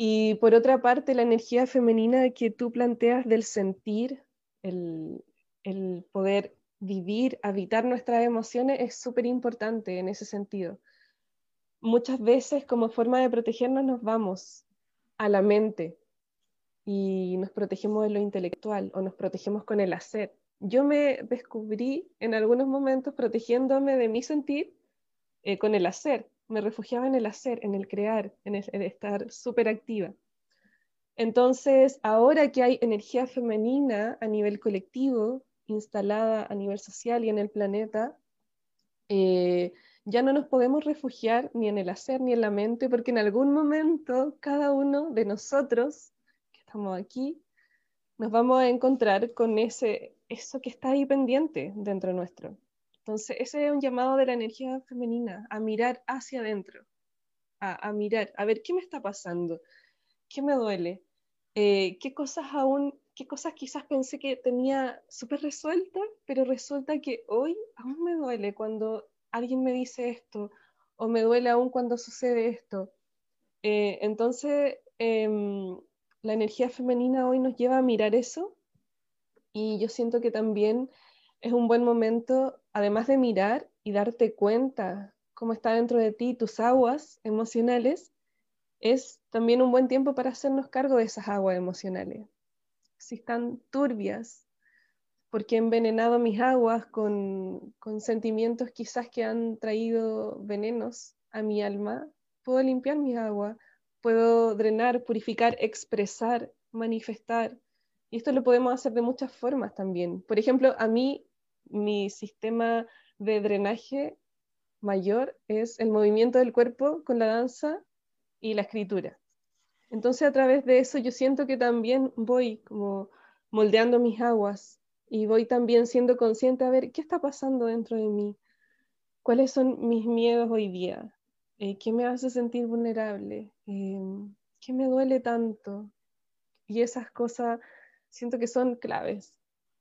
Y por otra parte, la energía femenina que tú planteas del sentir, el, poder vivir, habitar nuestras emociones es súper importante en ese sentido. Muchas veces como forma de protegernos nos vamos a la mente y nos protegemos de lo intelectual o nos protegemos con el hacer. Yo me descubrí en algunos momentos protegiéndome de mi sentir eh, con el hacer. Me refugiaba en el hacer, en el crear, en, en estar súper activa. Entonces, ahora que hay energía femenina a nivel colectivo, instalada a nivel social y en el planeta, eh, ya no nos podemos refugiar ni en el hacer ni en la mente, porque en algún momento cada uno de nosotros que estamos aquí, nos vamos a encontrar con ese, eso que está ahí pendiente dentro nuestro. Entonces, ese es un llamado de la energía femenina, a mirar hacia adentro, a, mirar, a ver qué me está pasando, qué me duele, eh, qué cosas aún qué cosas quizás pensé que tenía súper resuelta, pero resulta que hoy aún me duele cuando alguien me dice esto, o me duele aún cuando sucede esto. Eh, entonces, em, la energía femenina hoy nos lleva a mirar eso y yo siento que también es un buen momento, además de mirar y darte cuenta cómo está dentro de ti tus aguas emocionales, es también un buen tiempo para hacernos cargo de esas aguas emocionales si están turbias, porque he envenenado mis aguas con, sentimientos quizás que han traído venenos a mi alma, puedo limpiar mis aguas, puedo drenar, purificar, expresar, manifestar. Y esto lo podemos hacer de muchas formas también. Por ejemplo, a mí mi sistema de drenaje mayor es el movimiento del cuerpo con la danza y la escritura. Entonces a través de eso yo siento que también voy como moldeando mis aguas y voy también siendo consciente a ver qué está pasando dentro de mí, cuáles son mis miedos hoy día, eh, qué me hace sentir vulnerable, em, qué me duele tanto. Y esas cosas siento que son claves,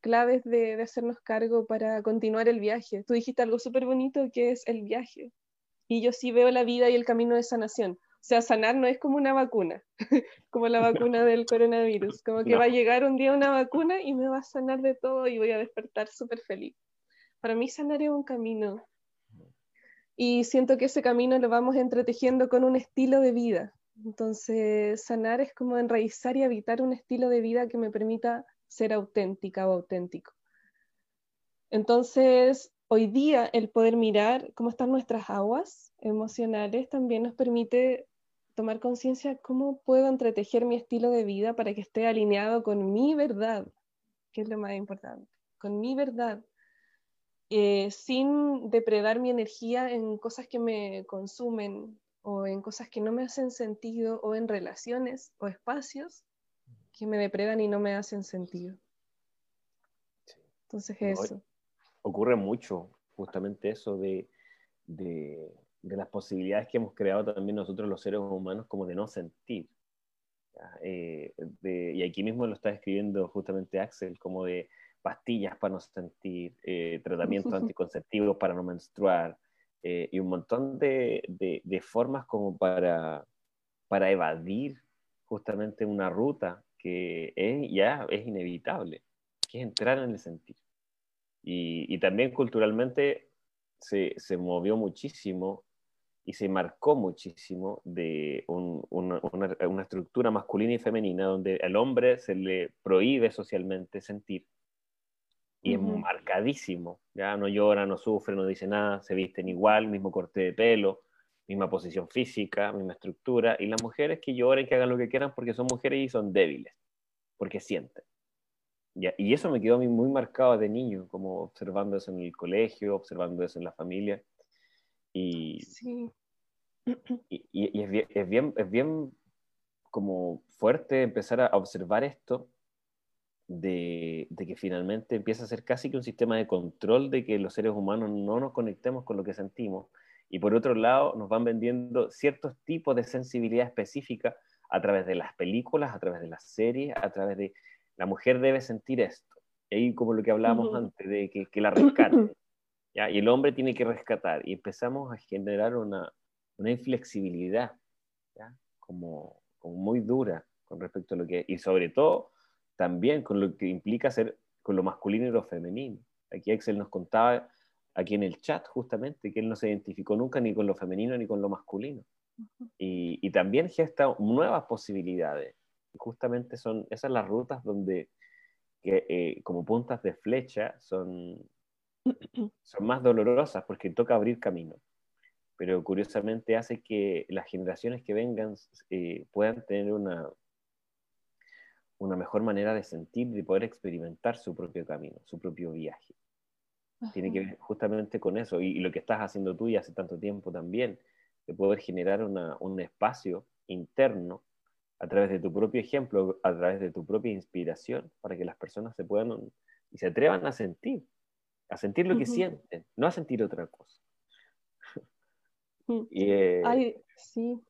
claves de, de hacernos cargo para continuar el viaje. Tú dijiste algo súper bonito que es el viaje. Y yo sí veo la vida y el camino de sanación. O sea, sanar no es como una vacuna, como la vacuna del coronavirus, como que va a llegar un día una vacuna y me va a sanar de todo y voy a despertar súper feliz. Para mí sanar es un camino y siento que ese camino lo vamos entretejiendo con un estilo de vida. Entonces, sanar es como enraizar y habitar un estilo de vida que me permita ser auténtica o auténtico. Entonces, hoy día el poder mirar cómo están nuestras aguas emocionales también nos permite tomar conciencia cómo puedo entretejer mi estilo de vida para que esté alineado con mi verdad, que es lo más importante, con mi verdad, eh, sin depredar mi energía en cosas que me consumen o en cosas que no me hacen sentido o en relaciones o espacios que me depredan y no me hacen sentido. Entonces eso. Ocurre mucho justamente eso de de las posibilidades que hemos creado también nosotros los seres humanos como de no sentir. Eh, y aquí mismo lo está escribiendo justamente Axel, como de pastillas para no sentir, eh, tratamientos anticonceptivos para no menstruar, eh, y un montón de, de, formas como para, para evadir justamente una ruta que es, ya es inevitable, que es entrar en el sentir. Y, y también culturalmente se, se, movió muchísimo y se marcó muchísimo de una, una, estructura masculina y femenina donde al hombre se le prohíbe socialmente sentir y es marcadísimo, ya no llora, no sufre, no dice nada, se visten igual, mismo corte de pelo, misma posición física, misma estructura, y las mujeres que lloren, que hagan lo que quieran porque son mujeres y son débiles, porque sienten. Y eso me quedó a mí muy marcado de niño, como observando eso en el colegio, observando eso en la familia. Y, sí. y, es, bien, es, bien, es, bien, como fuerte empezar a observar esto de, de, que finalmente empieza a ser casi que un sistema de control de que los seres humanos no nos conectemos con lo que sentimos. Y por otro lado, nos van vendiendo ciertos tipos de sensibilidad específica a través de las películas, a través de las series, a través de la mujer debe sentir esto. Y como lo que hablábamos antes, de que, que la rescate. Y el hombre tiene que rescatar. Y empezamos a generar una, una inflexibilidad, Como, como, muy dura con respecto a lo que... Y sobre todo, también con lo que implica ser con lo masculino y lo femenino. Aquí Axel nos contaba aquí en el chat justamente que él no se identificó nunca ni con lo femenino ni con lo masculino. y, y, también gesta nuevas posibilidades. Y justamente son esas las rutas donde, que, eh, como puntas de flecha, son, son más dolorosas porque toca abrir camino. Pero curiosamente hace que las generaciones que vengan eh, puedan tener una, una mejor manera de sentir, de poder experimentar su propio camino, su propio viaje. Tiene que ver justamente con eso y, lo que estás haciendo tú y hace tanto tiempo también, de poder generar una, un espacio interno a través de tu propio ejemplo, a través de tu propia inspiración, para que las personas se puedan y se atrevan a sentir, a sentir lo que sienten, no a sentir otra cosa. Mm. Eh, Ay, sí.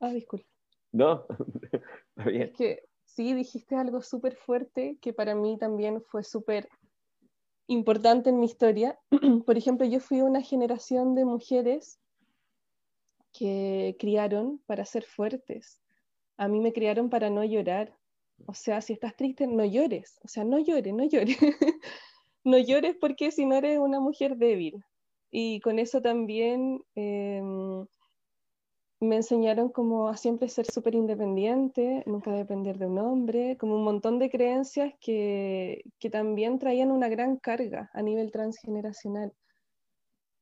Ah, disculpa. No, bien. Es que sí, dijiste algo súper fuerte que para mí también fue súper importante en mi historia. Por ejemplo, yo fui una generación de mujeres que criaron para ser fuertes. A mí me criaron para no llorar. O sea, si estás triste, no llores. O sea, no llores, no llores. no llores porque si no eres una mujer débil. Y con eso también em, me enseñaron como a siempre ser súper independiente, nunca depender de un hombre, como un montón de creencias que, que también traían una gran carga a nivel transgeneracional.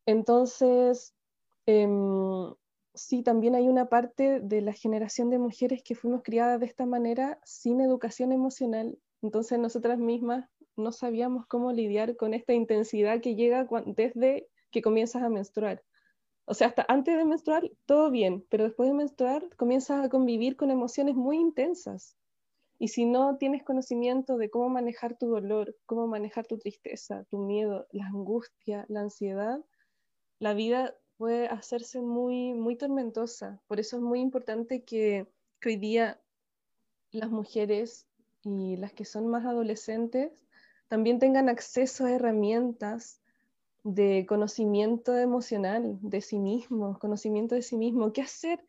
Entonces, em, sí, también hay una parte de la generación de mujeres que fuimos criadas de esta manera sin educación emocional. Entonces nosotras mismas no sabíamos cómo lidiar con esta intensidad que llega desde que comienzas a menstruar. O sea, hasta antes de menstruar, todo bien, pero después de menstruar comienzas a convivir con emociones muy intensas. Y si no tienes conocimiento de cómo manejar tu dolor, cómo manejar tu tristeza, tu miedo, la angustia, la ansiedad, la vida puede hacerse muy, muy tormentosa. Por eso es muy importante que, que hoy día las mujeres y las que son más adolescentes también tengan acceso a herramientas de conocimiento emocional de sí mismo, conocimiento de sí mismo. ¿Qué hacer?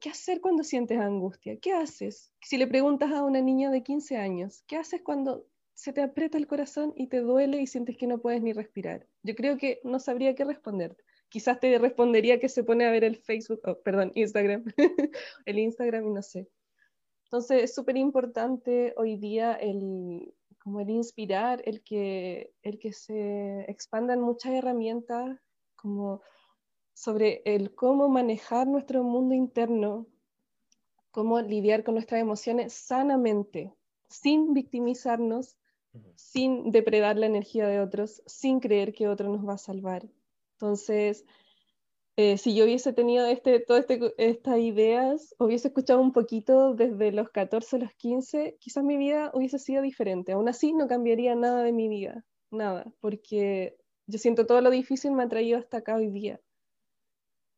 ¿Qué hacer cuando sientes angustia? ¿Qué haces? Si le preguntas a una niña de 15 años, ¿qué haces cuando se te aprieta el corazón y te duele y sientes que no puedes ni respirar? Yo creo que no sabría qué responder. Quizás te respondería que se pone a ver el Facebook, oh, perdón, Instagram, el Instagram y no sé. Entonces es súper importante hoy día el, como el inspirar, el que, el que se expandan muchas herramientas como sobre el cómo manejar nuestro mundo interno, cómo lidiar con nuestras emociones sanamente, sin victimizarnos, sin depredar la energía de otros, sin creer que otro nos va a salvar. Entonces, eh, si yo hubiese tenido este, todas este, estas ideas, hubiese escuchado un poquito desde los 14 a los 15, quizás mi vida hubiese sido diferente. Aún así, no cambiaría nada de mi vida, nada, porque yo siento todo lo difícil me ha traído hasta acá hoy día.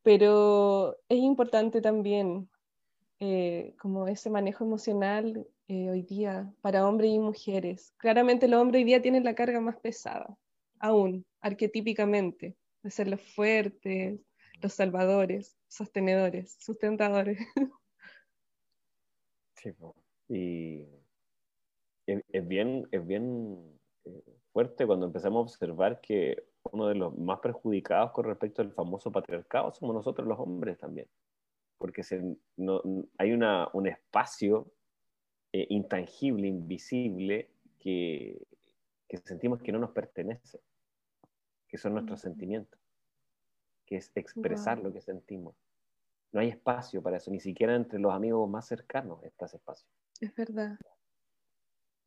Pero es importante también eh, como ese manejo emocional eh, hoy día para hombres y mujeres. Claramente los hombres hoy día tienen la carga más pesada, aún, arquetípicamente, de ser los fuertes, los salvadores, sostenedores, sustentadores. Sí, y es, bien, es bien eh, fuerte cuando empezamos a observar que uno de los más perjudicados con respecto al famoso patriarcado somos nosotros los hombres también, porque se, no, hay una, un espacio eh, intangible, invisible, que, que sentimos que no nos pertenece, que son nuestros sentimientos que es expresar lo que sentimos. No hay espacio para eso, ni siquiera entre los amigos más cercanos está ese espacio. Es verdad.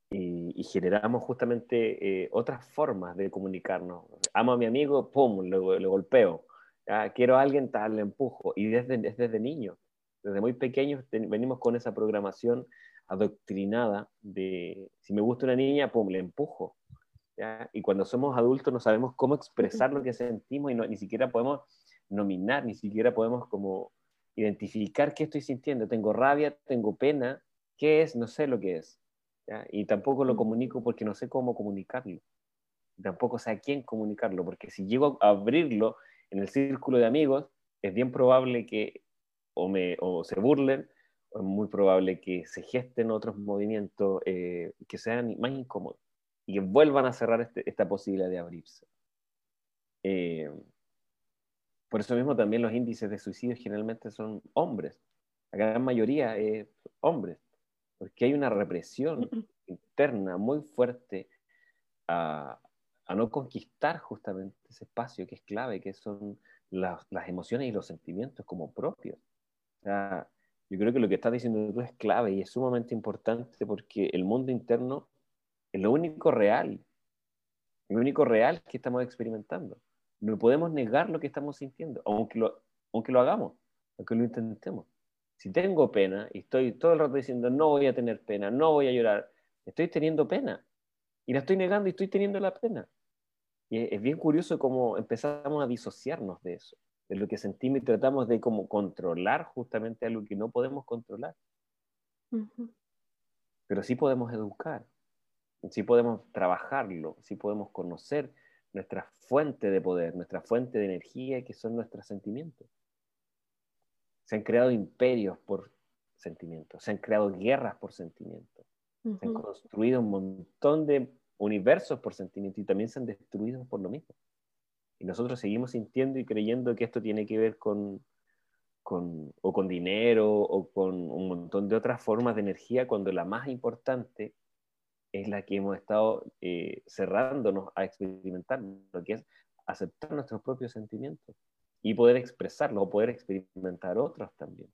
Y, generamos justamente eh, otras formas de comunicarnos. Amo a mi amigo, pum, le, golpeo. Quiero a alguien, tal, le empujo. Y desde, desde niños, desde muy pequeños, venimos con esa programación adoctrinada de si me gusta una niña, pum, le empujo. Y cuando somos adultos no sabemos cómo expresar lo que sentimos y no, ni siquiera podemos nominar, ni siquiera podemos como identificar qué estoy sintiendo. Tengo rabia, tengo pena, ¿qué es? No sé lo que es. Y tampoco lo comunico porque no sé cómo comunicarlo. Tampoco sé a quién comunicarlo, porque si llego a abrirlo en el círculo de amigos, es bien probable que o, me, o se burlen, o es muy probable que se gesten otros movimientos eh, que sean más incómodos y que vuelvan a cerrar este, esta posibilidad de abrirse. Eh, por eso mismo también los índices de suicidio generalmente son hombres. La gran mayoría es hombres, porque hay una represión interna muy fuerte a, no conquistar justamente ese espacio que es clave, que son las, emociones y los sentimientos como propios. yo creo que lo que estás diciendo tú es clave y es sumamente importante porque el mundo interno es lo único real, lo único real que estamos experimentando. No podemos negar lo que estamos sintiendo, aunque lo, aunque lo hagamos, aunque lo intentemos. Si tengo pena y estoy todo el rato diciendo no voy a tener pena, no voy a llorar, estoy teniendo pena. Y la estoy negando y estoy teniendo la pena. Y es bien curioso cómo empezamos a disociarnos de eso, de lo que sentimos y tratamos de como controlar justamente algo que no podemos controlar. Pero sí podemos educar, si podemos trabajarlo, si podemos conocer nuestra fuente de poder, nuestra fuente de energía, que son nuestros sentimientos. Se han creado imperios por sentimientos, se han creado guerras por sentimientos, se han construido un montón de universos por sentimientos y también se han destruido por lo mismo. Y nosotros seguimos sintiendo y creyendo que esto tiene que ver con, con, o con dinero o con un montón de otras formas de energía, cuando la más importante es la que hemos estado eh, cerrándonos a experimentar, lo que es aceptar nuestros propios sentimientos y poder expresarlos o poder experimentar otros también.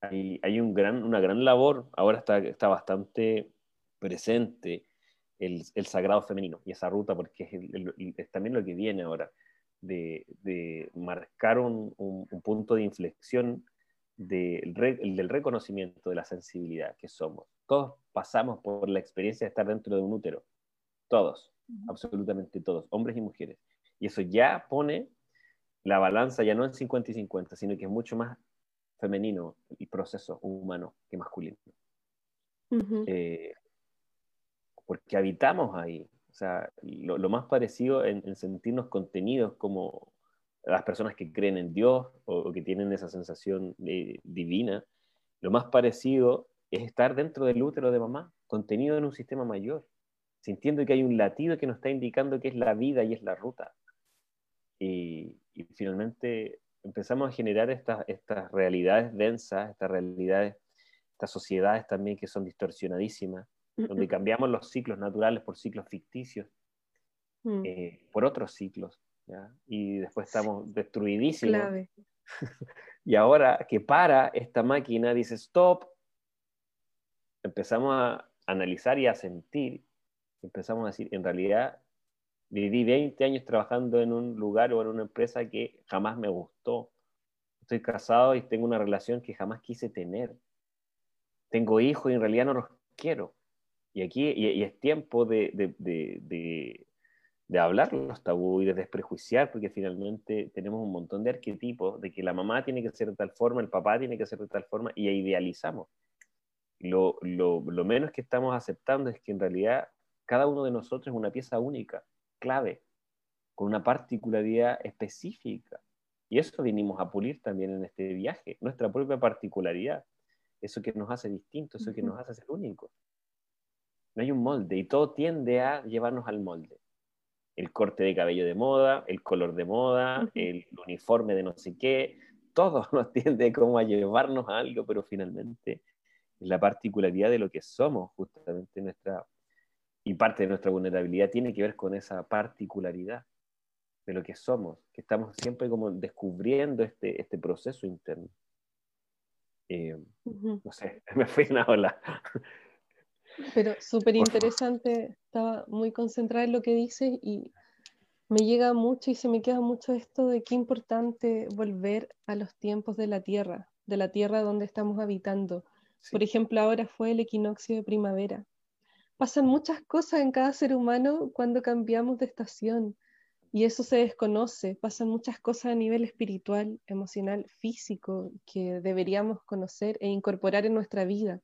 Hay, hay un gran, una gran labor, ahora está, está bastante presente el, sagrado femenino y esa ruta, porque es, también lo que viene ahora, de, marcar un, punto de inflexión del reconocimiento de la sensibilidad que somos. Todos pasamos por la experiencia de estar dentro de un útero, todos, absolutamente todos, hombres y mujeres. Y eso ya pone la balanza ya no en 50 y 50, sino que es mucho más femenino el proceso humano que masculino. Eh, porque habitamos ahí. O sea, lo, más parecido en, sentirnos contenidos como las personas que creen en Dios o, que tienen esa sensación divina, lo más parecido es estar dentro del útero de mamá, contenido en un sistema mayor, sintiendo que hay un latido que nos está indicando que es la vida y es la ruta. Y, y finalmente empezamos a generar estas, estas realidades densas, estas realidades, estas sociedades también que son distorsionadísimas, donde cambiamos los ciclos naturales por ciclos ficticios, mm. eh, por otros ciclos, y después estamos destruidísimos. y ahora que para esta máquina, dice stop, empezamos a analizar y a sentir, empezamos a decir, en realidad Viví 20 años trabajando en un lugar o en una empresa que jamás me gustó. Estoy casado y tengo una relación que jamás quise tener. Tengo hijos y en realidad no los quiero. Y aquí y, es tiempo de, de, de, de, hablar los tabú y de desprejuiciar, porque finalmente tenemos un montón de arquetipos de que la mamá tiene que ser de tal forma, el papá tiene que ser de tal forma, y idealizamos. Lo, lo, lo menos que estamos aceptando es que en realidad cada uno de nosotros es una pieza única clave, con una particularidad específica. Y eso vinimos a pulir también en este viaje, nuestra propia particularidad, eso que nos hace distintos, eso que nos hace ser únicos. No hay un molde y todo tiende a llevarnos al molde. El corte de cabello de moda, el color de moda, el uniforme de no sé qué, todo nos tiende como a llevarnos a algo, pero finalmente es la particularidad de lo que somos, justamente nuestra y parte de nuestra vulnerabilidad tiene que ver con esa particularidad de lo que somos, que estamos siempre como descubriendo este, este proceso interno. Eh, no sé, me fui una ola. Pero súper interesante, estaba muy concentrada en lo que dices y me llega mucho y se me queda mucho esto de qué importante volver a los tiempos de la tierra, de la tierra donde estamos habitando. Por ejemplo, ahora fue el equinoccio de primavera pasan muchas cosas en cada ser humano cuando cambiamos de estación y eso se desconoce. Pasan muchas cosas a nivel espiritual, emocional, físico que deberíamos conocer e incorporar en nuestra vida.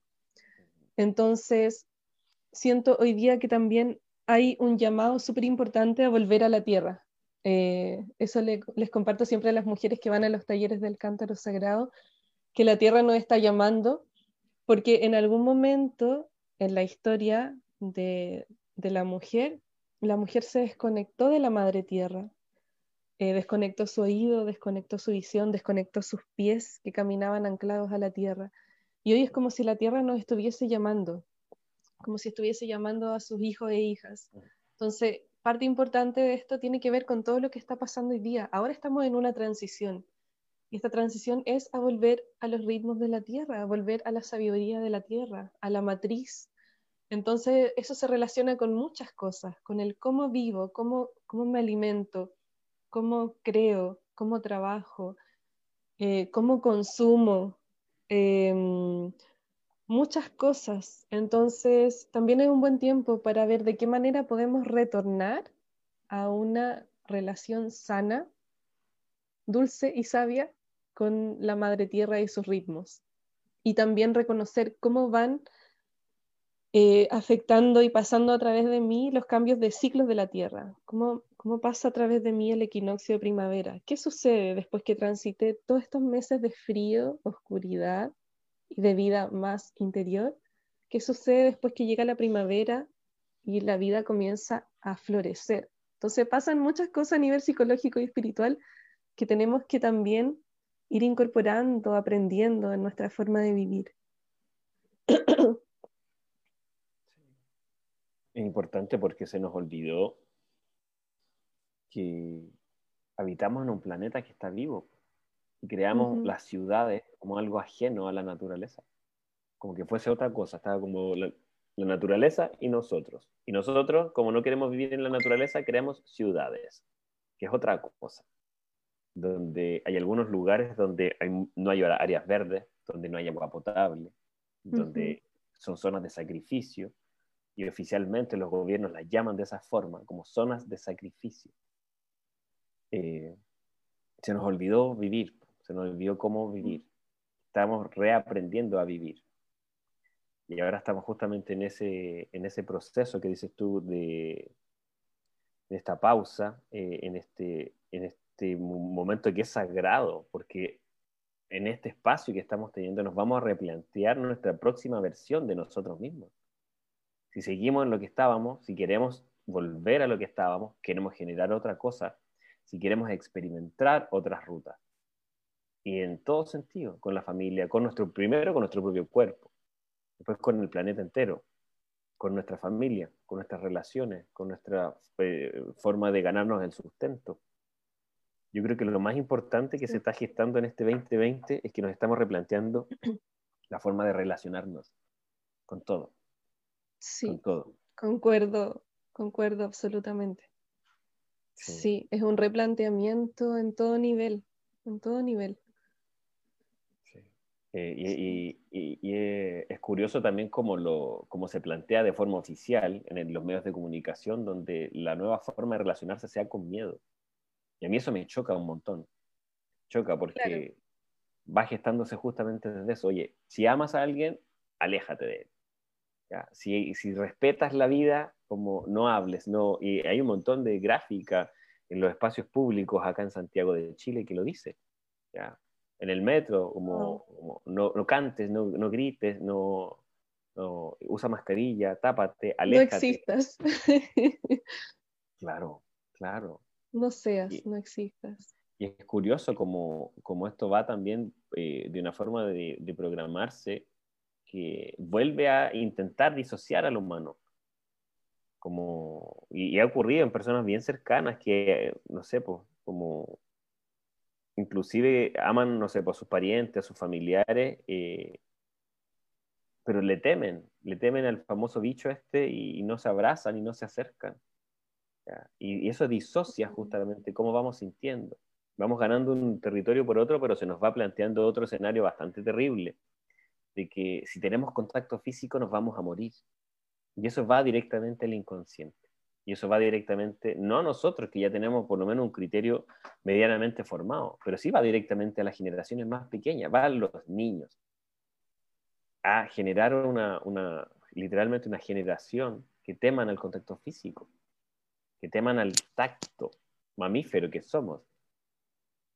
Entonces, siento hoy día que también hay un llamado súper importante a volver a la tierra. Eh, eso les comparto siempre a las mujeres que van a los talleres del cántaro sagrado, que la tierra nos está llamando, porque en algún momento en la historia de, la mujer, la mujer se desconectó de la madre tierra, eh, desconectó su oído, desconectó su visión, desconectó sus pies que caminaban anclados a la tierra. Y hoy es como si la tierra nos estuviese llamando, como si estuviese llamando a sus hijos e hijas. Entonces, parte importante de esto tiene que ver con todo lo que está pasando hoy día. Ahora estamos en una transición. Y esta transición es a volver a los ritmos de la tierra, a volver a la sabiduría de la tierra, a la matriz entonces, eso se relaciona con muchas cosas, con el cómo vivo, cómo, cómo me alimento, cómo creo, cómo trabajo, eh, cómo consumo, em, muchas cosas. Entonces, también es un buen tiempo para ver de qué manera podemos retornar a una relación sana, dulce y sabia con la madre tierra y sus ritmos. Y también reconocer cómo van eh, afectando y pasando a través de mí los cambios de ciclos de la Tierra. ¿Cómo, ¿Cómo pasa a través de mí el equinoccio de primavera? ¿Qué sucede después que transité todos estos meses de frío, oscuridad y de vida más interior? ¿Qué sucede después que llega la primavera y la vida comienza a florecer? Entonces pasan muchas cosas a nivel psicológico y espiritual que tenemos que también ir incorporando, aprendiendo en nuestra forma de vivir. es importante porque se nos olvidó que habitamos en un planeta que está vivo y creamos las ciudades como algo ajeno a la naturaleza, como que fuese otra cosa, estaba como la, la naturaleza y nosotros. Y nosotros, como no queremos vivir en la naturaleza, creamos ciudades, que es otra cosa. Donde hay algunos lugares donde no hay áreas verdes, donde no hay agua potable, donde son zonas de sacrificio, y oficialmente los gobiernos las llaman de esa forma, como zonas de sacrificio. Eh, se nos olvidó vivir, se nos olvidó cómo vivir. Estamos reaprendiendo a vivir. Y ahora estamos justamente en ese, en ese proceso que dices tú de, de esta pausa, eh, en, este, en este momento que es sagrado, porque en este espacio que estamos teniendo nos vamos a replantear nuestra próxima versión de nosotros mismos. Si seguimos en lo que estábamos, si queremos volver a lo que estábamos, queremos generar otra cosa, si queremos experimentar otras rutas. Y en todo sentido, con la familia, con nuestro, primero con nuestro propio cuerpo, después con el planeta entero, con nuestra familia, con nuestras relaciones, con nuestra eh, forma de ganarnos el sustento. Yo creo que lo más importante que se está gestando en este 2020 es que nos estamos replanteando la forma de relacionarnos con todo. Sí, concuerdo, concuerdo absolutamente. Sí. es un replanteamiento en todo nivel, en todo nivel. Eh, y, es curioso también cómo, lo, cómo se plantea de forma oficial en los medios de comunicación, donde la nueva forma de relacionarse sea con miedo. Y a mí eso me choca un montón. Choca porque va gestándose justamente desde eso. Oye, si amas a alguien, aléjate de él. Si, si, respetas la vida, como no hables, no, y hay un montón de gráfica en los espacios públicos acá en Santiago de Chile que lo dice. ¿ya? En el metro, como, no, no, cantes, no, no grites, no, no, usa mascarilla, tápate, aléjate. No existas. claro, claro. No seas, no existas. Y es curioso como, como esto va también eh, de una forma de, de programarse que vuelve a intentar disociar al humano. Como, y, ha ocurrido en personas bien cercanas que, no sé, pues, como inclusive aman, no sé, pues, a sus parientes, a sus familiares, eh, pero le temen, le temen al famoso bicho este y, no se abrazan y no se acercan. Y, y, eso disocia justamente cómo vamos sintiendo. Vamos ganando un territorio por otro, pero se nos va planteando otro escenario bastante terrible de que si tenemos contacto físico nos vamos a morir. Y eso va directamente al inconsciente. Y eso va directamente, no a nosotros, que ya tenemos por lo menos un criterio medianamente formado, pero sí va directamente a las generaciones más pequeñas, va a los niños, a generar una, una literalmente una generación que teman al contacto físico, que teman al tacto mamífero que somos.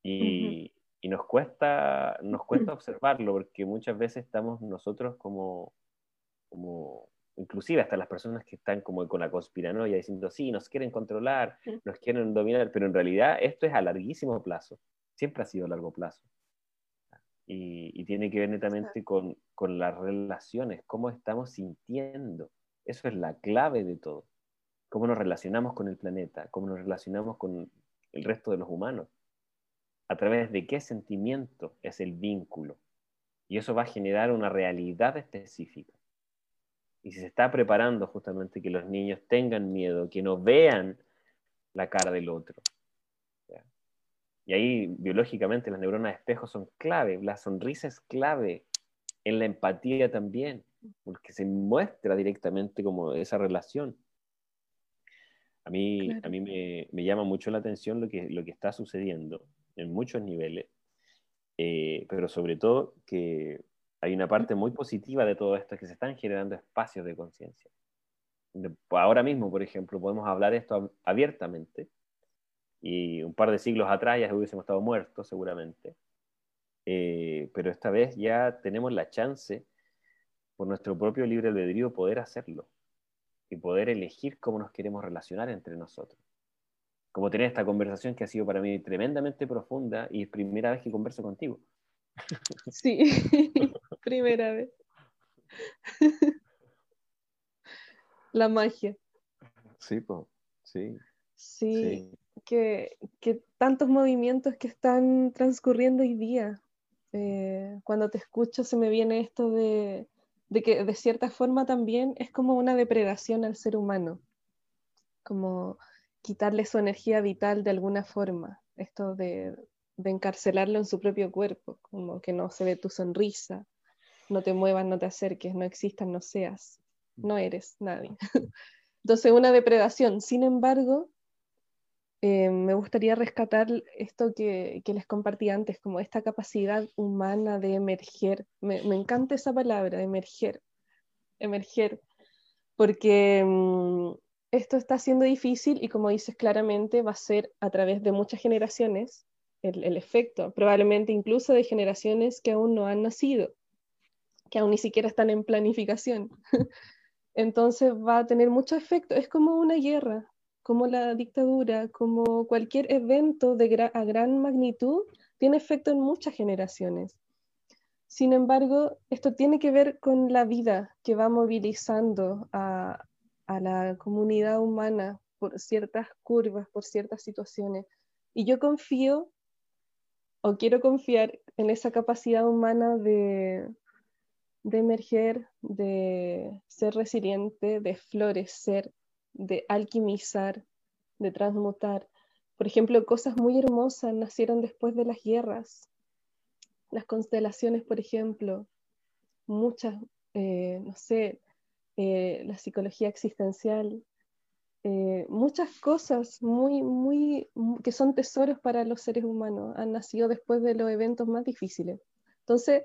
Y, y nos cuesta, nos cuesta observarlo porque muchas veces estamos nosotros como, como, inclusive hasta las personas que están como con la conspiranoia diciendo, sí, nos quieren controlar, nos quieren dominar, pero en realidad esto es a larguísimo plazo, siempre ha sido a largo plazo. Y, y tiene que ver netamente con, con las relaciones, cómo estamos sintiendo. Eso es la clave de todo. Cómo nos relacionamos con el planeta, cómo nos relacionamos con el resto de los humanos a través de qué sentimiento es el vínculo. Y eso va a generar una realidad específica. Y se está preparando justamente que los niños tengan miedo, que no vean la cara del otro. Y ahí biológicamente las neuronas de espejo son clave, la sonrisa es clave, en la empatía también, porque se muestra directamente como esa relación. A mí, a mí me, me, llama mucho la atención lo que, lo que está sucediendo en muchos niveles, eh, pero sobre todo que hay una parte muy positiva de todo esto, que se están generando espacios de conciencia. Ahora mismo, por ejemplo, podemos hablar esto abiertamente, y un par de siglos atrás ya hubiésemos estado muertos seguramente, eh, pero esta vez ya tenemos la chance, por nuestro propio libre albedrío, poder hacerlo y poder elegir cómo nos queremos relacionar entre nosotros como tener esta conversación que ha sido para mí tremendamente profunda y es primera vez que converso contigo. Sí, primera vez. La magia. Sí, pues, sí. Sí, Que, tantos movimientos que están transcurriendo hoy día. Eh, cuando te escucho se me viene esto de, de que de cierta forma también es como una depredación al ser humano, como quitarle su energía vital de alguna forma, esto de, encarcelarlo en su propio cuerpo, como que no se ve tu sonrisa, no te muevas, no te acerques, no existas, no seas, no eres nadie. Entonces, una depredación. Sin embargo, eh, me gustaría rescatar esto que, les compartí antes, como esta capacidad humana de emerger. Me, encanta esa palabra, emerger, emerger, porque mm, esto está siendo difícil y como dices claramente, va a ser a través de muchas generaciones el, el efecto, probablemente incluso de generaciones que aún no han nacido, que aún ni siquiera están en planificación. Entonces va a tener mucho efecto, es como una guerra, como la dictadura, como cualquier evento de a gran magnitud, tiene efecto en muchas generaciones. Sin embargo, esto tiene que ver con la vida que va movilizando a, a la comunidad humana por ciertas curvas, por ciertas situaciones. Y yo confío, o quiero confiar en esa capacidad humana de, de emerger, de ser resiliente, de florecer, de alquimizar, de transmutar. Por ejemplo, cosas muy hermosas nacieron después de las guerras. Las constelaciones, por ejemplo, muchas, eh, no sé, eh, la psicología existencial, eh, muchas cosas muy, muy, que son tesoros para los seres humanos han nacido después de los eventos más difíciles. Entonces,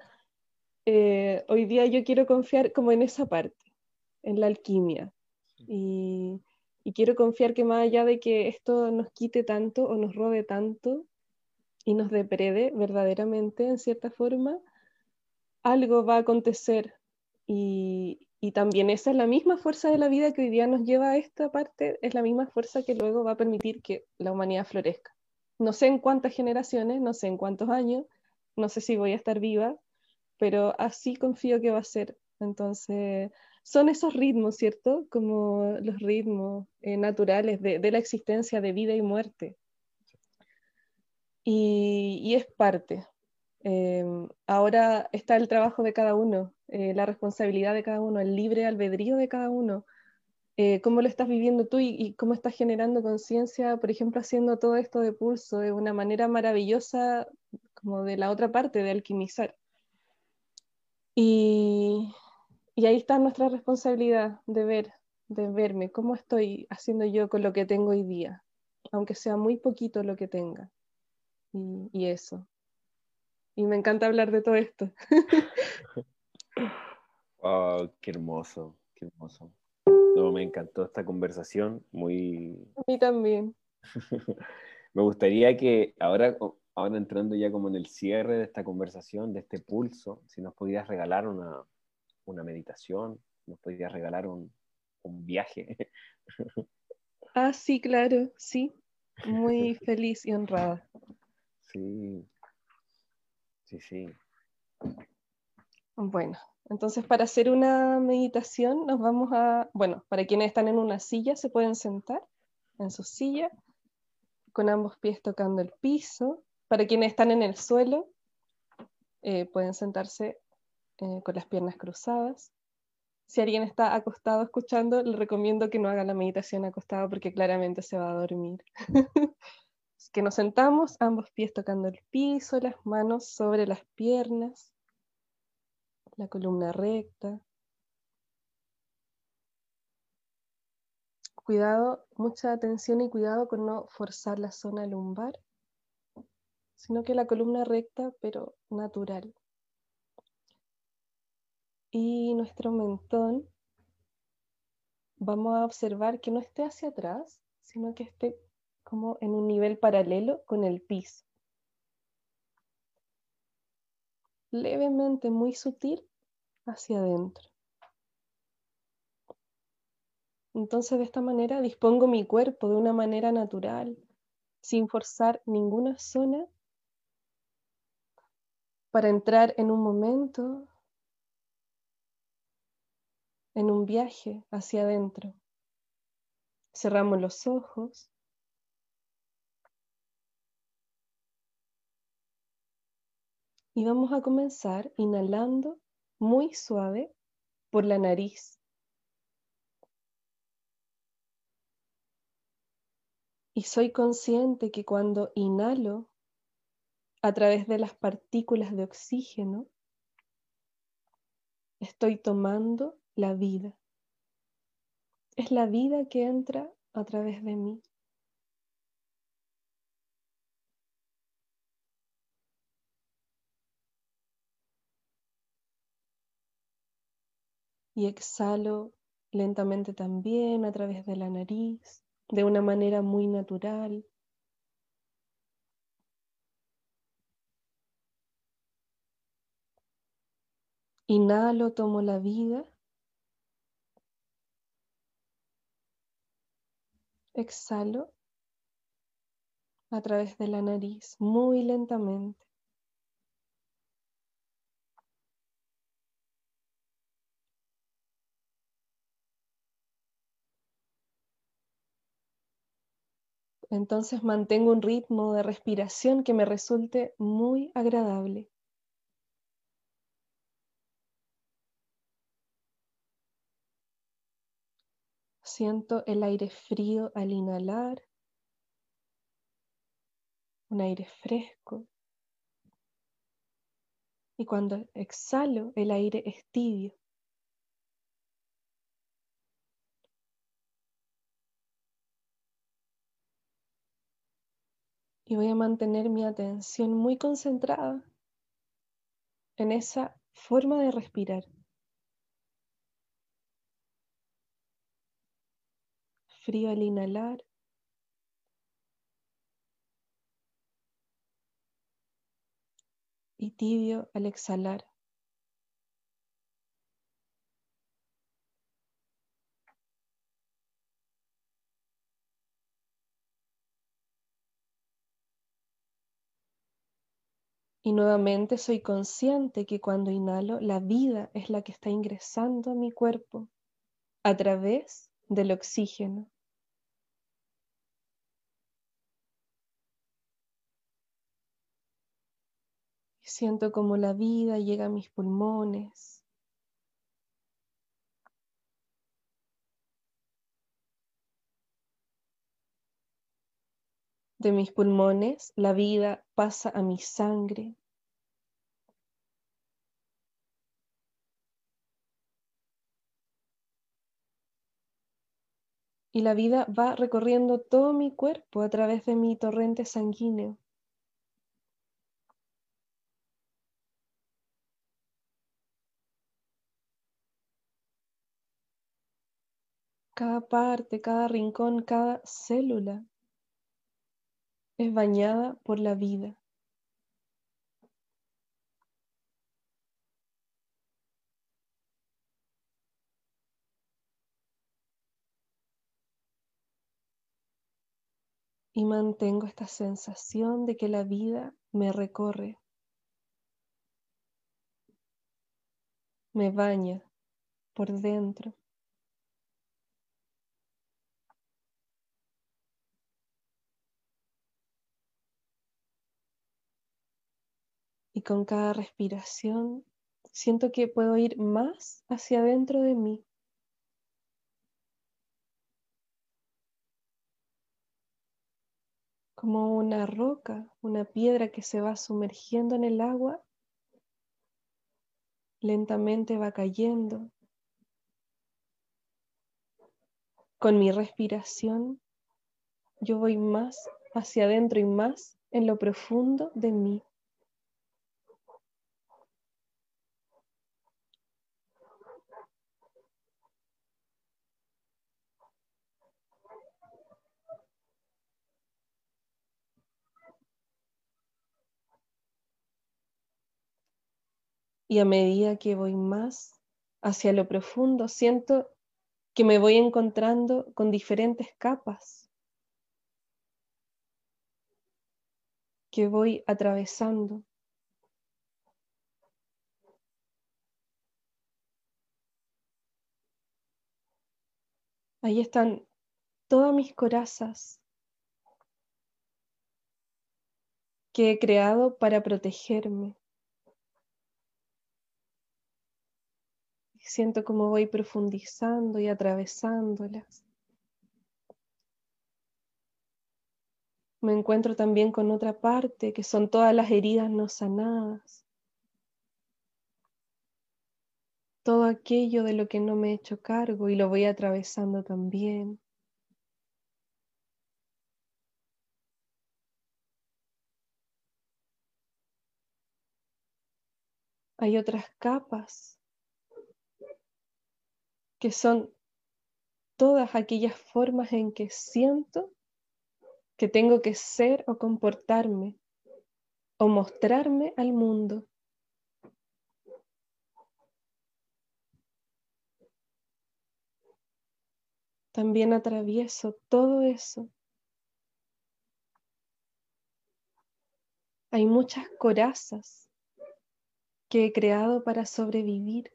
hoy día yo quiero confiar como en esa parte, en la alquimia, y, quiero confiar que más allá de que esto nos quite tanto o nos robe tanto y nos deprede verdaderamente en cierta forma, algo va a acontecer y, y también esa es la misma fuerza de la vida que hoy día nos lleva a esta parte, es la misma fuerza que luego va a permitir que la humanidad florezca. No sé en cuántas generaciones, no sé en cuántos años, no sé si voy a estar viva, pero así confío que va a ser. Entonces, son esos ritmos, ¿cierto? Como los ritmos eh, naturales de, la existencia de vida y muerte. Y, es parte. Em, ahora está el trabajo de cada uno, eh, la responsabilidad de cada uno, el libre albedrío de cada uno. Eh, cómo lo estás viviendo tú y, cómo estás generando conciencia, por ejemplo, haciendo todo esto de pulso de una manera maravillosa, como de la otra parte, de alquimizar. Y, y ahí está nuestra responsabilidad de ver, de verme, cómo estoy haciendo yo con lo que tengo hoy día, aunque sea muy poquito lo que tenga. Y, eso. Y me encanta hablar de todo esto. wow, qué hermoso, qué hermoso. No, me encantó esta conversación, muy... A mí también. me gustaría que ahora, ahora entrando ya como en el cierre de esta conversación, de este pulso, si nos pudieras regalar una, una meditación, nos podrías regalar un, viaje. Ah, sí, claro, sí. Muy feliz y honrada. Sí, sí, sí. Bueno, entonces para hacer una meditación nos vamos a, bueno, para quienes están en una silla se pueden sentar en su silla con ambos pies tocando el piso. Para quienes están en el suelo eh, pueden sentarse eh, con las piernas cruzadas. Si alguien está acostado escuchando, le recomiendo que no haga la meditación acostado porque claramente se va a dormir. que nos sentamos, ambos pies tocando el piso, las manos sobre las piernas, la columna recta. Cuidado, mucha atención y cuidado con no forzar la zona lumbar, sino que la columna recta, pero natural y nuestro mentón vamos a observar que no esté hacia atrás, sino que esté como en un nivel paralelo con el piso. Levemente, muy sutil, hacia adentro. Entonces de esta manera dispongo mi cuerpo de una manera natural, sin forzar ninguna zona, para entrar en un momento en un viaje hacia adentro. Cerramos los ojos. Y vamos a comenzar inhalando muy suave por la nariz. Y soy consciente que cuando inhalo a través de las partículas de oxígeno, estoy tomando la vida. Es la vida que entra a través de mí. Y exhalo lentamente también a través de la nariz, de una manera muy natural. Inhalo, tomo la vida. Exhalo a través de la nariz muy lentamente. Entonces mantengo un ritmo de respiración que me resulte muy agradable. Siento el aire frío al inhalar, un aire fresco. Y cuando exhalo, el aire es tibio. Y voy a mantener mi atención muy concentrada en esa forma de respirar. Frío al inhalar. Y tibio al exhalar. Y nuevamente soy consciente que cuando inhalo, la vida es la que está ingresando a mi cuerpo a través del oxígeno. Siento como la vida llega a mis pulmones. De mis pulmones la vida pasa a mi sangre. Y la vida va recorriendo todo mi cuerpo a través de mi torrente sanguíneo. Cada parte, cada rincón, cada célula es bañada por la vida. Y mantengo esta sensación de que la vida me recorre, me baña por dentro. Y con cada respiración siento que puedo ir más hacia adentro de mí. Como una roca, una piedra que se va sumergiendo en el agua, lentamente va cayendo. Con mi respiración yo voy más hacia adentro y más en lo profundo de mí. Y a medida que voy más hacia lo profundo, siento que me voy encontrando con diferentes capas que voy atravesando. Ahí están todas mis corazas que he creado para protegerme, Siento como voy profundizando y atravesándolas. Me encuentro también con otra parte, que son todas las heridas no sanadas. Todo aquello de lo que no me he hecho cargo y lo voy atravesando también. Hay otras capas que son todas aquellas formas en que siento que tengo que ser o comportarme o mostrarme al mundo. También atravieso todo eso. Hay muchas corazas que he creado para sobrevivir.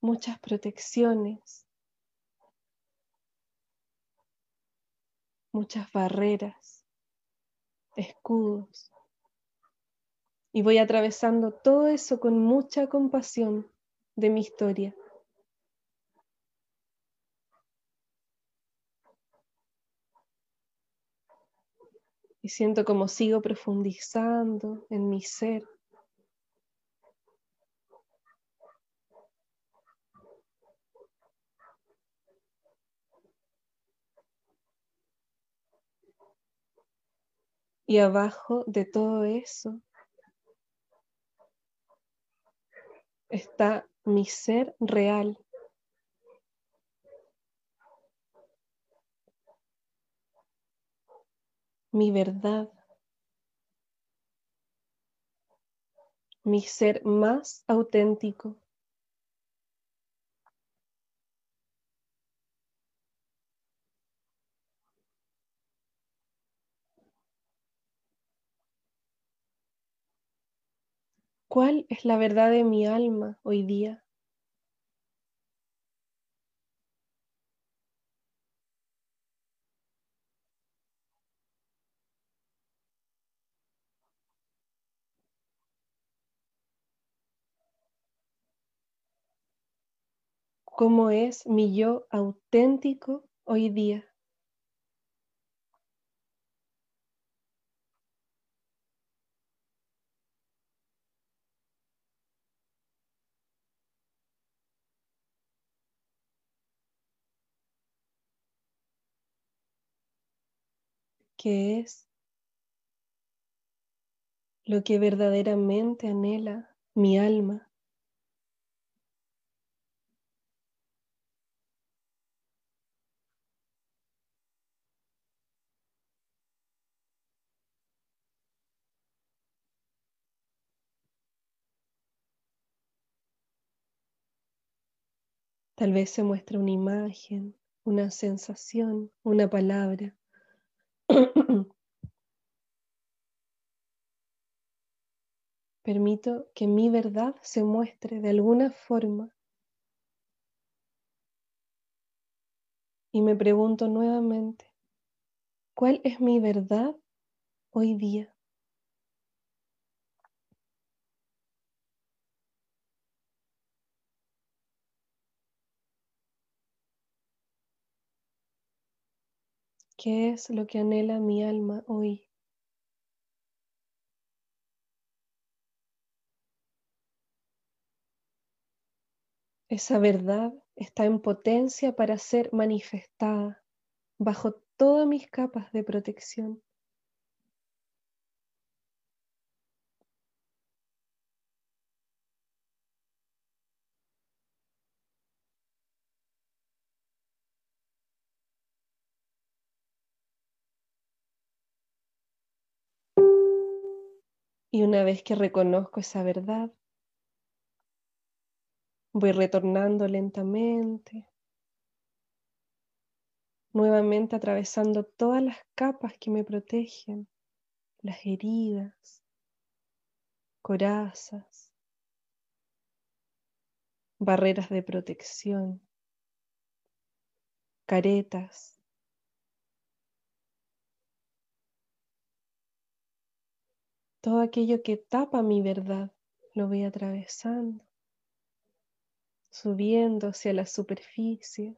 Muchas protecciones, muchas barreras, escudos. Y voy atravesando todo eso con mucha compasión de mi historia. Y siento como sigo profundizando en mi ser. Y abajo de todo eso está mi ser real. Mi verdad. Mi ser más auténtico. ¿Cuál es la verdad de mi alma hoy día? ¿Cómo es mi yo auténtico hoy día? ¿Qué es lo que verdaderamente anhela mi alma. Tal vez se muestra una imagen, una sensación, una palabra. Permito que mi verdad se muestre de alguna forma y me pregunto nuevamente, ¿cuál es mi verdad hoy día? ¿Qué es lo que anhela mi alma hoy? Esa verdad está en potencia para ser manifestada bajo todas mis capas de protección. Una vez que reconozco esa verdad, voy retornando lentamente, nuevamente atravesando todas las capas que me protegen, las heridas, corazas, barreras de protección, caretas, Todo aquello que tapa mi verdad lo voy atravesando, subiendo hacia la superficie.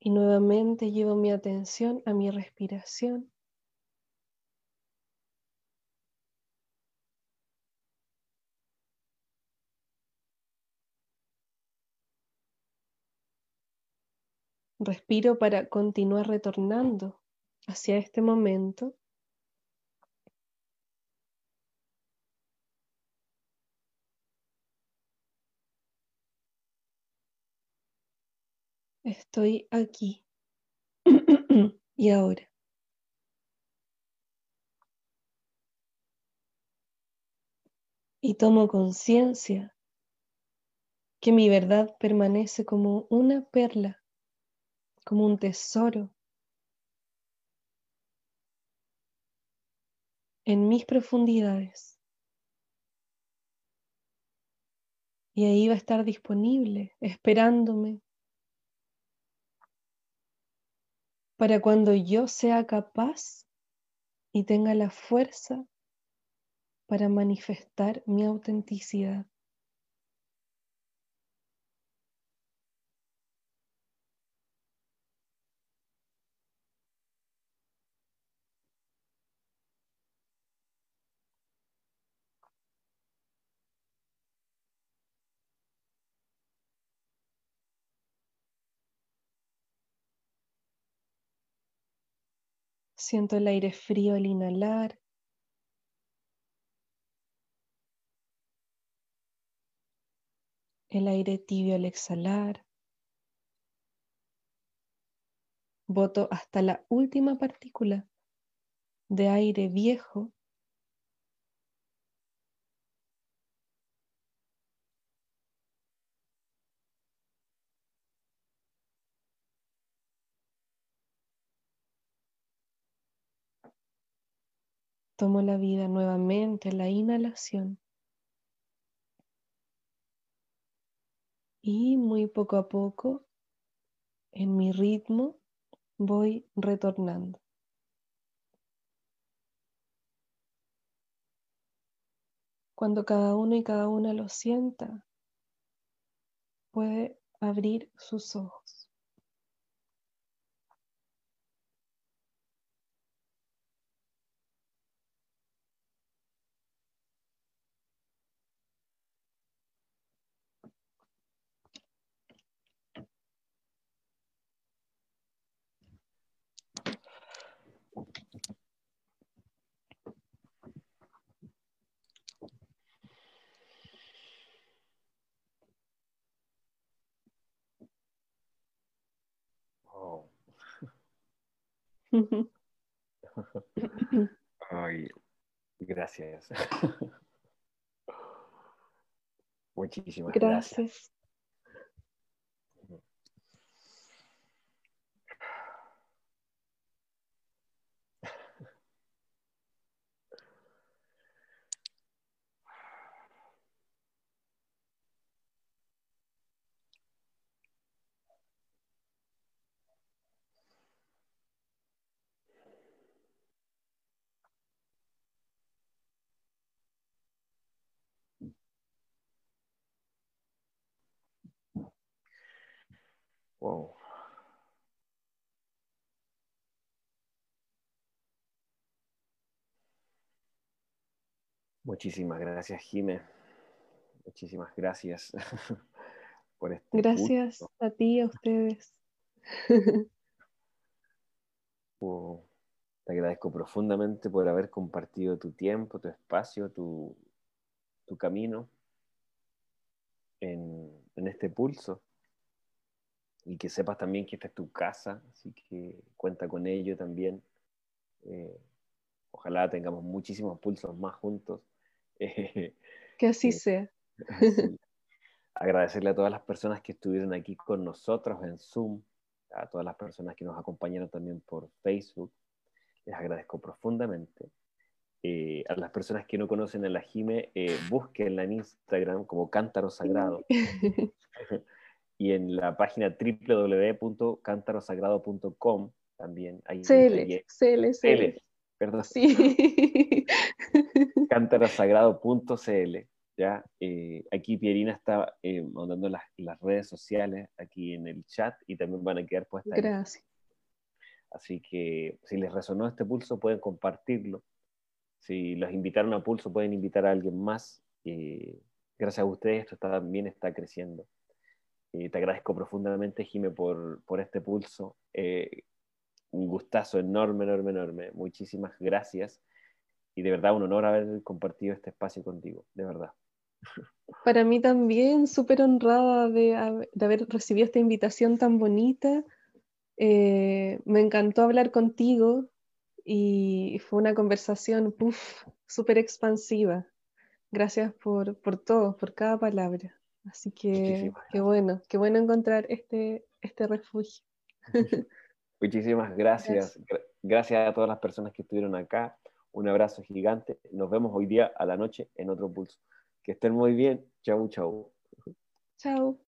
Y nuevamente llevo mi atención a mi respiración. Respiro para continuar retornando hacia este momento. Estoy aquí y ahora. Y tomo conciencia que mi verdad permanece como una perla como un tesoro en mis profundidades. Y ahí va a estar disponible, esperándome, para cuando yo sea capaz y tenga la fuerza para manifestar mi autenticidad. Siento el aire frío al inhalar. El aire tibio al exhalar. Boto hasta la última partícula de aire viejo Tomo la vida nuevamente, la inhalación. Y muy poco a poco, en mi ritmo, voy retornando. Cuando cada uno y cada una lo sienta, puede abrir sus ojos. Ay, gracias. Muchísimas gracias. gracias. Wow. Muchísimas gracias, Jime. Muchísimas gracias por este. Gracias a ti, a ustedes. te agradezco profundamente por haber compartido tu tiempo, tu espacio, tu, tu camino en, en este pulso y que sepas también que esta es tu casa, así que cuenta con ello también. Eh, ojalá tengamos muchísimos pulsos más juntos. que así eh, sea. Agradecerle a todas las personas que estuvieron aquí con nosotros en Zoom, a todas las personas que nos acompañaron también por Facebook. Les agradezco profundamente. Eh, a las personas que no conocen a la Jime, busquen en Instagram como Cántaro Sagrado. y en la página www.cantarosagrado.com también. Hay CL, CL, CL, perdón. Sí. Cantarosagrado.cl. ¿ya? Eh, aquí Pierina está eh, mandando las, las, redes sociales aquí en el chat y también van a quedar puestas. Gracias. Así que si les resonó este pulso, pueden compartirlo. Si los invitaron a pulso, pueden invitar a alguien más. Eh, gracias a ustedes, esto también está creciendo. Te agradezco profundamente, Jime, por, este pulso. un gustazo enorme, enorme, enorme. Muchísimas gracias y de verdad un honor haber compartido este espacio contigo, de verdad. Para mí también, súper honrada de, haber recibido esta invitación tan bonita. Eh, me encantó hablar contigo y fue una conversación súper expansiva. Gracias por todo, por cada palabra. Así que qué bueno, qué bueno encontrar este, este refugio. Muchísimas gracias. gracias. a todas las personas que estuvieron acá. Un abrazo gigante. Nos vemos hoy día a la noche en otro pulso. Que estén muy bien. Chau, chau. Chao.